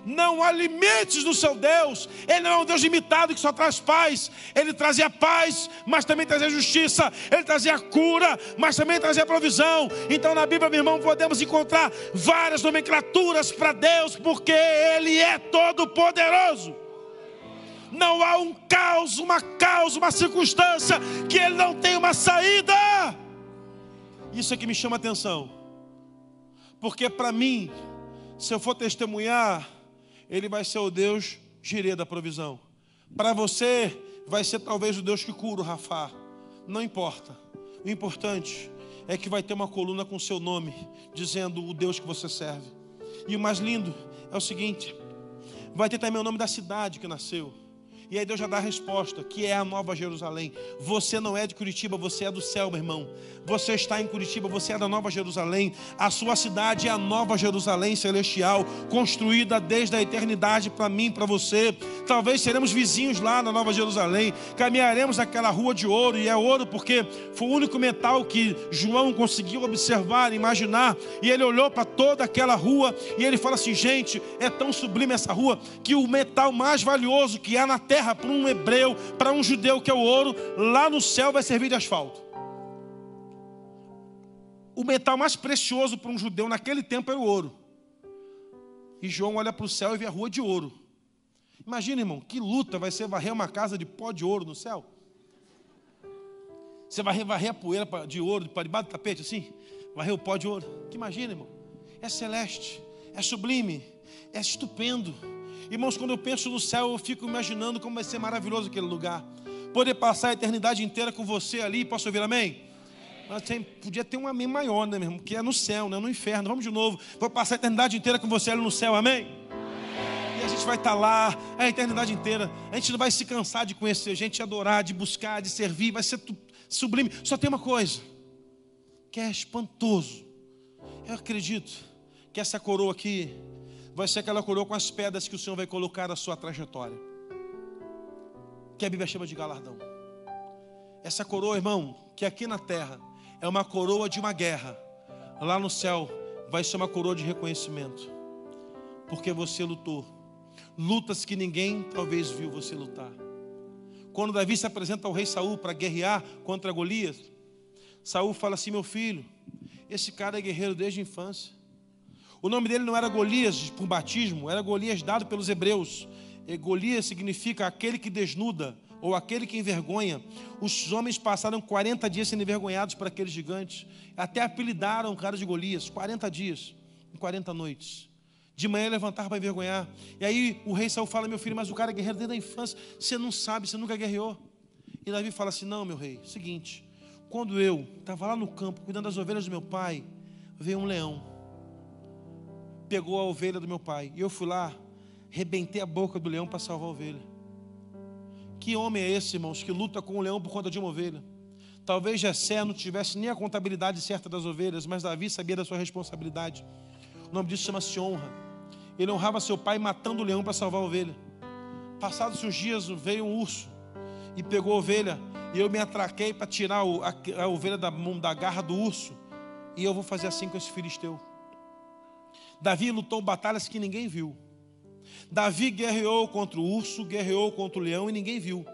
não há limites no seu Deus. Ele não é um Deus limitado que só traz paz. Ele trazia paz, mas também trazia justiça. Ele trazia cura, mas também trazia provisão. Então na Bíblia, meu irmão, podemos encontrar várias nomenclaturas para Deus, porque Ele é todo poderoso. Não há um caos, uma causa, uma circunstância que Ele não tem uma saída. Isso é que me chama atenção. Porque para mim, se eu for testemunhar, ele vai ser o Deus girê da provisão. Para você, vai ser talvez o Deus que cura o Rafá. Não importa. O importante é que vai ter uma coluna com seu nome, dizendo o Deus que você serve. E o mais lindo é o seguinte: vai ter também o nome da cidade que nasceu. E aí Deus já dá a resposta, que é a Nova Jerusalém. Você não é de Curitiba, você é do céu, meu irmão. Você está em Curitiba, você é da Nova Jerusalém. A sua cidade é a Nova Jerusalém celestial, construída desde a eternidade para mim, para você. Talvez seremos vizinhos lá na Nova Jerusalém. Caminharemos aquela rua de ouro, e é ouro porque foi o único metal que João conseguiu observar, imaginar. E ele olhou para toda aquela rua e ele fala assim: gente, é tão sublime essa rua que o metal mais valioso que há na terra terra para um hebreu, para um judeu que é o ouro, lá no céu vai servir de asfalto. O metal mais precioso para um judeu naquele tempo era o ouro. E João olha para o céu e vê a rua de ouro. Imagina, irmão, que luta vai ser varrer uma casa de pó de ouro no céu? Você vai varrer a poeira de ouro para debaixo do tapete assim? Varrer o pó de ouro. Que imagina, irmão? É celeste, é sublime, é estupendo. Irmãos, quando eu penso no céu, eu fico imaginando como vai ser maravilhoso aquele lugar. Poder passar a eternidade inteira com você ali, posso ouvir amém? Mas tem, podia ter um amém maior, né, mesmo? Que é no céu, não é no inferno. Vamos de novo. Vou passar a eternidade inteira com você ali no céu, amém? E a gente vai estar lá a eternidade inteira. A gente não vai se cansar de conhecer, gente de adorar, de buscar, de servir. Vai ser sublime. Só tem uma coisa que é espantoso. Eu acredito que essa coroa aqui vai ser aquela coroa com as pedras que o Senhor vai colocar na sua trajetória. Que a Bíblia chama de galardão. Essa coroa, irmão, que aqui na terra é uma coroa de uma guerra, lá no céu vai ser uma coroa de reconhecimento, porque você lutou, lutas que ninguém talvez viu você lutar. Quando Davi se apresenta ao rei Saul para guerrear contra Golias, Saul fala assim: meu filho, esse cara é guerreiro desde a infância. O nome dele não era Golias por batismo, era Golias dado pelos hebreus. E Golias significa aquele que desnuda ou aquele que envergonha. Os homens passaram 40 dias sendo envergonhados por aqueles gigantes. Até apelidaram o cara de Golias, 40 dias, 40 noites. De manhã levantar para envergonhar. E aí o rei Saul fala: Meu filho, mas o cara é guerreiro desde a infância. Você não sabe, você nunca guerreou. E Davi fala assim: Não, meu rei, seguinte. Quando eu estava lá no campo cuidando das ovelhas do meu pai, veio um leão pegou a ovelha do meu pai. E eu fui lá, rebentei a boca do leão para salvar a ovelha. Que homem é esse, irmãos, que luta com o leão por conta de uma ovelha? Talvez Jessé não tivesse nem a contabilidade certa das ovelhas, mas Davi sabia da sua responsabilidade. O nome disso chama-se honra. Ele honrava seu pai matando o leão para salvar a ovelha. Passados uns dias veio um urso e pegou a ovelha. E eu me atraquei para tirar a, a, ovelha da, da garra do urso. E eu vou fazer assim com esse filisteu. Davi lutou batalhas que ninguém viu. Davi guerreou contra o urso, guerreou contra o leão e ninguém viu.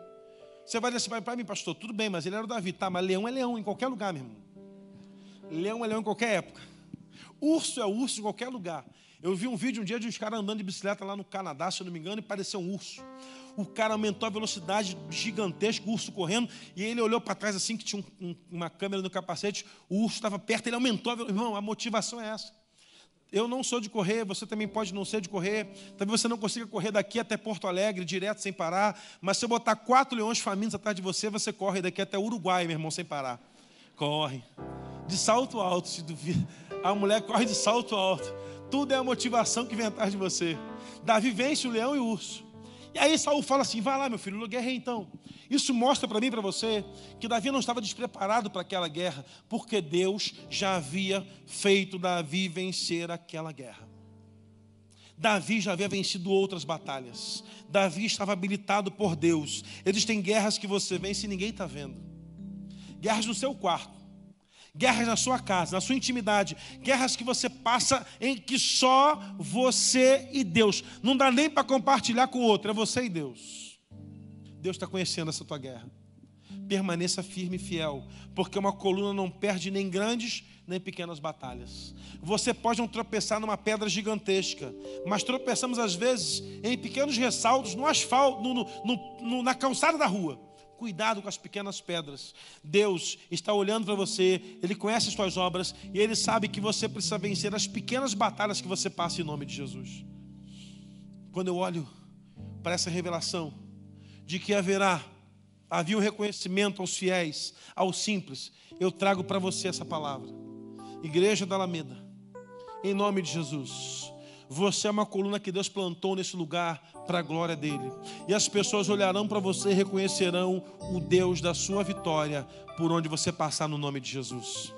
Você vai dizer para mim, pastor, tudo bem, mas ele era o Davi. Tá, mas leão é leão em qualquer lugar, meu irmão. Leão é leão em qualquer época. Urso é urso em qualquer lugar. Eu vi um vídeo um dia de uns caras andando de bicicleta lá no Canadá, se eu não me engano, e parecia um urso. O cara aumentou a velocidade gigantesca, o urso correndo, e ele olhou para trás assim, que tinha um, um, uma câmera no capacete, o urso estava perto, ele aumentou a velocidade. Irmão, a motivação é essa. Eu não sou de correr, você também pode não ser de correr. Talvez você não consiga correr daqui até Porto Alegre, direto, sem parar. Mas se eu botar quatro leões famintos atrás de você, você corre daqui até Uruguai, meu irmão, sem parar. Corre. De salto alto, se duvida. A mulher corre de salto alto. Tudo é a motivação que vem atrás de você. Davi vence o leão e o urso. E aí Saul fala assim: vai lá, meu filho, guerreia então. Isso mostra para mim para você que Davi não estava despreparado para aquela guerra, porque Deus já havia feito Davi vencer aquela guerra. Davi já havia vencido outras batalhas. Davi estava habilitado por Deus. Existem guerras que você vence e ninguém está vendo. Guerras no seu quarto, guerras na sua casa, na sua intimidade, guerras que você passa em que só você e Deus. Não dá nem para compartilhar com o outro, é você e Deus. Deus está conhecendo essa tua guerra. Permaneça firme e fiel, porque uma coluna não perde nem grandes nem pequenas batalhas. Você pode não tropeçar numa pedra gigantesca, mas tropeçamos às vezes em pequenos ressaltos no asfalto, no, no, no, na calçada da rua. Cuidado com as pequenas pedras. Deus está olhando para você, Ele conhece as suas obras e Ele sabe que você precisa vencer as pequenas batalhas que você passa em nome de Jesus. Quando eu olho para essa revelação de que haverá, havia um reconhecimento aos fiéis, aos simples, eu trago para você essa palavra. Igreja da Alameda, em nome de Jesus. Você é uma coluna que Deus plantou nesse lugar para a glória dele. E as pessoas olharão para você e reconhecerão o Deus da sua vitória por onde você passar no nome de Jesus.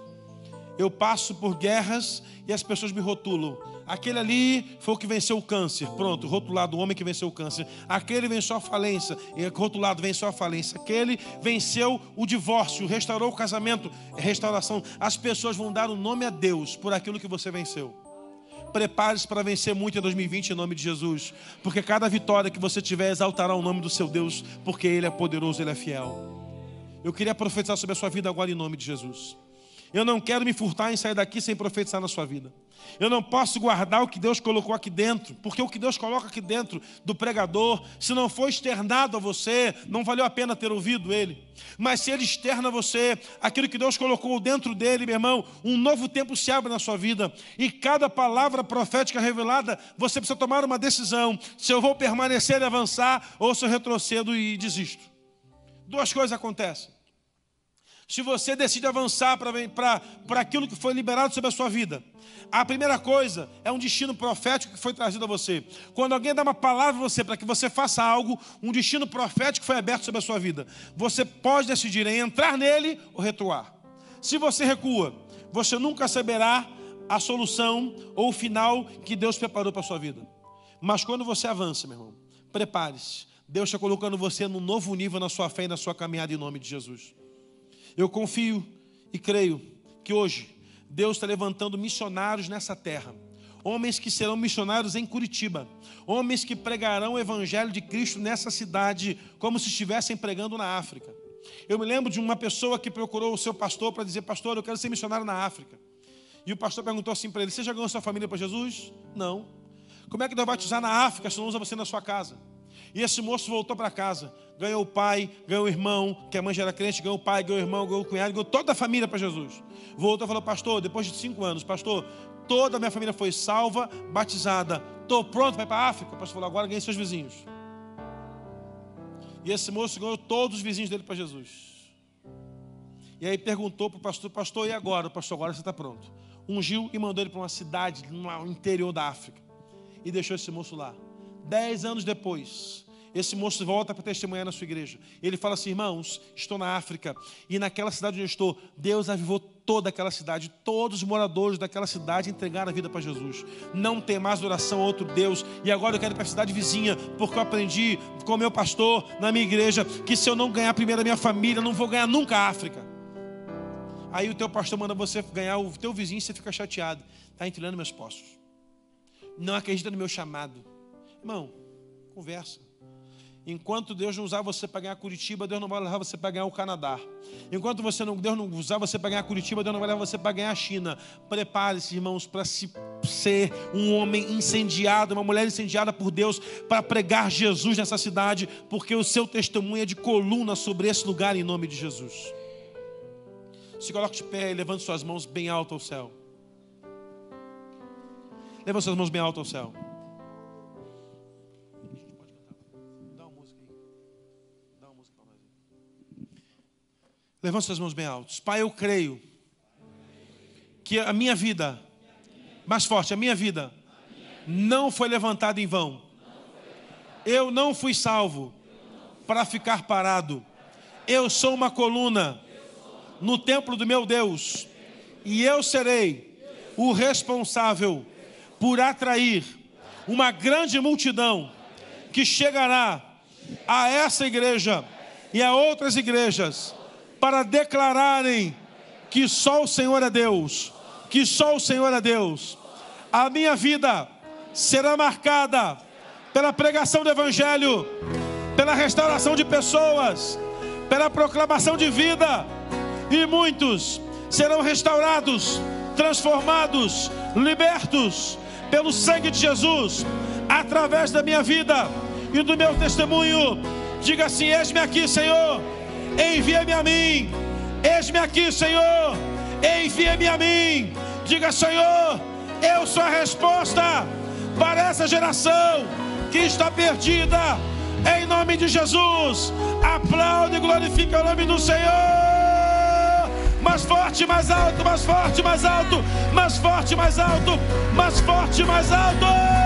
Eu passo por guerras e as pessoas me rotulam. Aquele ali foi o que venceu o câncer. Pronto, rotulado, o homem que venceu o câncer. Aquele venceu a falência. Rotulado, venceu a falência. Aquele venceu o divórcio, restaurou o casamento. Restauração. As pessoas vão dar o nome a Deus por aquilo que você venceu. Prepare-se para vencer muito em 2020 em nome de Jesus. Porque cada vitória que você tiver exaltará o nome do seu Deus, porque Ele é poderoso, Ele é fiel. Eu queria profetizar sobre a sua vida agora em nome de Jesus. Eu não quero me furtar em sair daqui sem profetizar na sua vida. Eu não posso guardar o que Deus colocou aqui dentro, porque o que Deus coloca aqui dentro do pregador, se não for externado a você, não valeu a pena ter ouvido ele. Mas se ele externa a você, aquilo que Deus colocou dentro dele, meu irmão, um novo tempo se abre na sua vida. E cada palavra profética revelada, você precisa tomar uma decisão: se eu vou permanecer e avançar, ou se eu retrocedo e desisto. Duas coisas acontecem. Se você decide avançar para aquilo que foi liberado sobre a sua vida, a primeira coisa é um destino profético que foi trazido a você. Quando alguém dá uma palavra a você para que você faça algo, um destino profético foi aberto sobre a sua vida. Você pode decidir em entrar nele ou recuar. Se você recua, você nunca saberá a solução ou o final que Deus preparou para a sua vida. Mas quando você avança, meu irmão, prepare-se. Deus está colocando você num novo nível na sua fé e na sua caminhada em nome de Jesus. Eu confio e creio que hoje Deus está levantando missionários nessa terra. Homens que serão missionários em Curitiba. Homens que pregarão o evangelho de Cristo nessa cidade, como se estivessem pregando na África. Eu me lembro de uma pessoa que procurou o seu pastor para dizer: Pastor, eu quero ser missionário na África. E o pastor perguntou assim para ele: Você já ganhou sua família para Jesus? Não. Como é que Deus vai te usar na África se não usa você na sua casa? E esse moço voltou para casa, ganhou o pai, ganhou o irmão, que a mãe já era crente, ganhou o pai, ganhou o irmão, ganhou o cunhado, ganhou toda a família para Jesus. Voltou e falou, pastor, depois de cinco anos, pastor, toda a minha família foi salva, batizada, estou pronto para ir para a África. O pastor falou, agora ganhei seus vizinhos. E esse moço ganhou todos os vizinhos dele para Jesus. E aí perguntou para o pastor, pastor, e agora? O pastor, agora você está pronto. Ungiu e mandou ele para uma cidade no interior da África. E deixou esse moço lá. Dez anos depois, esse moço volta para testemunhar na sua igreja. Ele fala assim: irmãos, estou na África e naquela cidade onde eu estou, Deus avivou toda aquela cidade, todos os moradores daquela cidade entregaram a vida para Jesus. Não tem mais oração a outro Deus. E agora eu quero ir para a cidade vizinha, porque eu aprendi com meu pastor na minha igreja que se eu não ganhar primeiro a minha família, não vou ganhar nunca a África. Aí o teu pastor manda você ganhar o teu vizinho e você fica chateado. Está entregando meus postos. Não acredita no meu chamado. Irmão, conversa. Enquanto Deus não usar você para ganhar Curitiba, Deus não vai levar você para ganhar o Canadá. Enquanto você não, Deus não usar você para ganhar Curitiba, Deus não vai levar você para ganhar a China. Prepare-se, irmãos, para se, ser um homem incendiado, uma mulher incendiada por Deus, para pregar Jesus nessa cidade, porque o seu testemunho é de coluna sobre esse lugar em nome de Jesus. Se coloque de pé e levante suas mãos bem alto ao céu. Levante suas mãos bem alto ao céu. Levante suas mãos bem altos. Pai, eu creio que a minha vida, mais forte, a minha vida, não foi levantada em vão. Eu não fui salvo para ficar parado. Eu sou uma coluna no templo do meu Deus, e eu serei o responsável por atrair uma grande multidão que chegará a essa igreja e a outras igrejas para declararem que só o Senhor é Deus, que só o Senhor é Deus. A minha vida será marcada pela pregação do Evangelho, pela restauração de pessoas, pela proclamação de vida, e muitos serão restaurados, transformados, libertos pelo sangue de Jesus, através da minha vida e do meu testemunho. Diga assim: Eis-me aqui, Senhor, envia-me a mim. Eis-me aqui, Senhor, envia-me a mim. Diga, Senhor, eu sou a resposta para essa geração que está perdida. Em nome de Jesus, aplaude e glorifica o nome do Senhor. Mais forte, mais alto, mais forte, mais alto, mais forte, mais alto, mais forte, mais alto.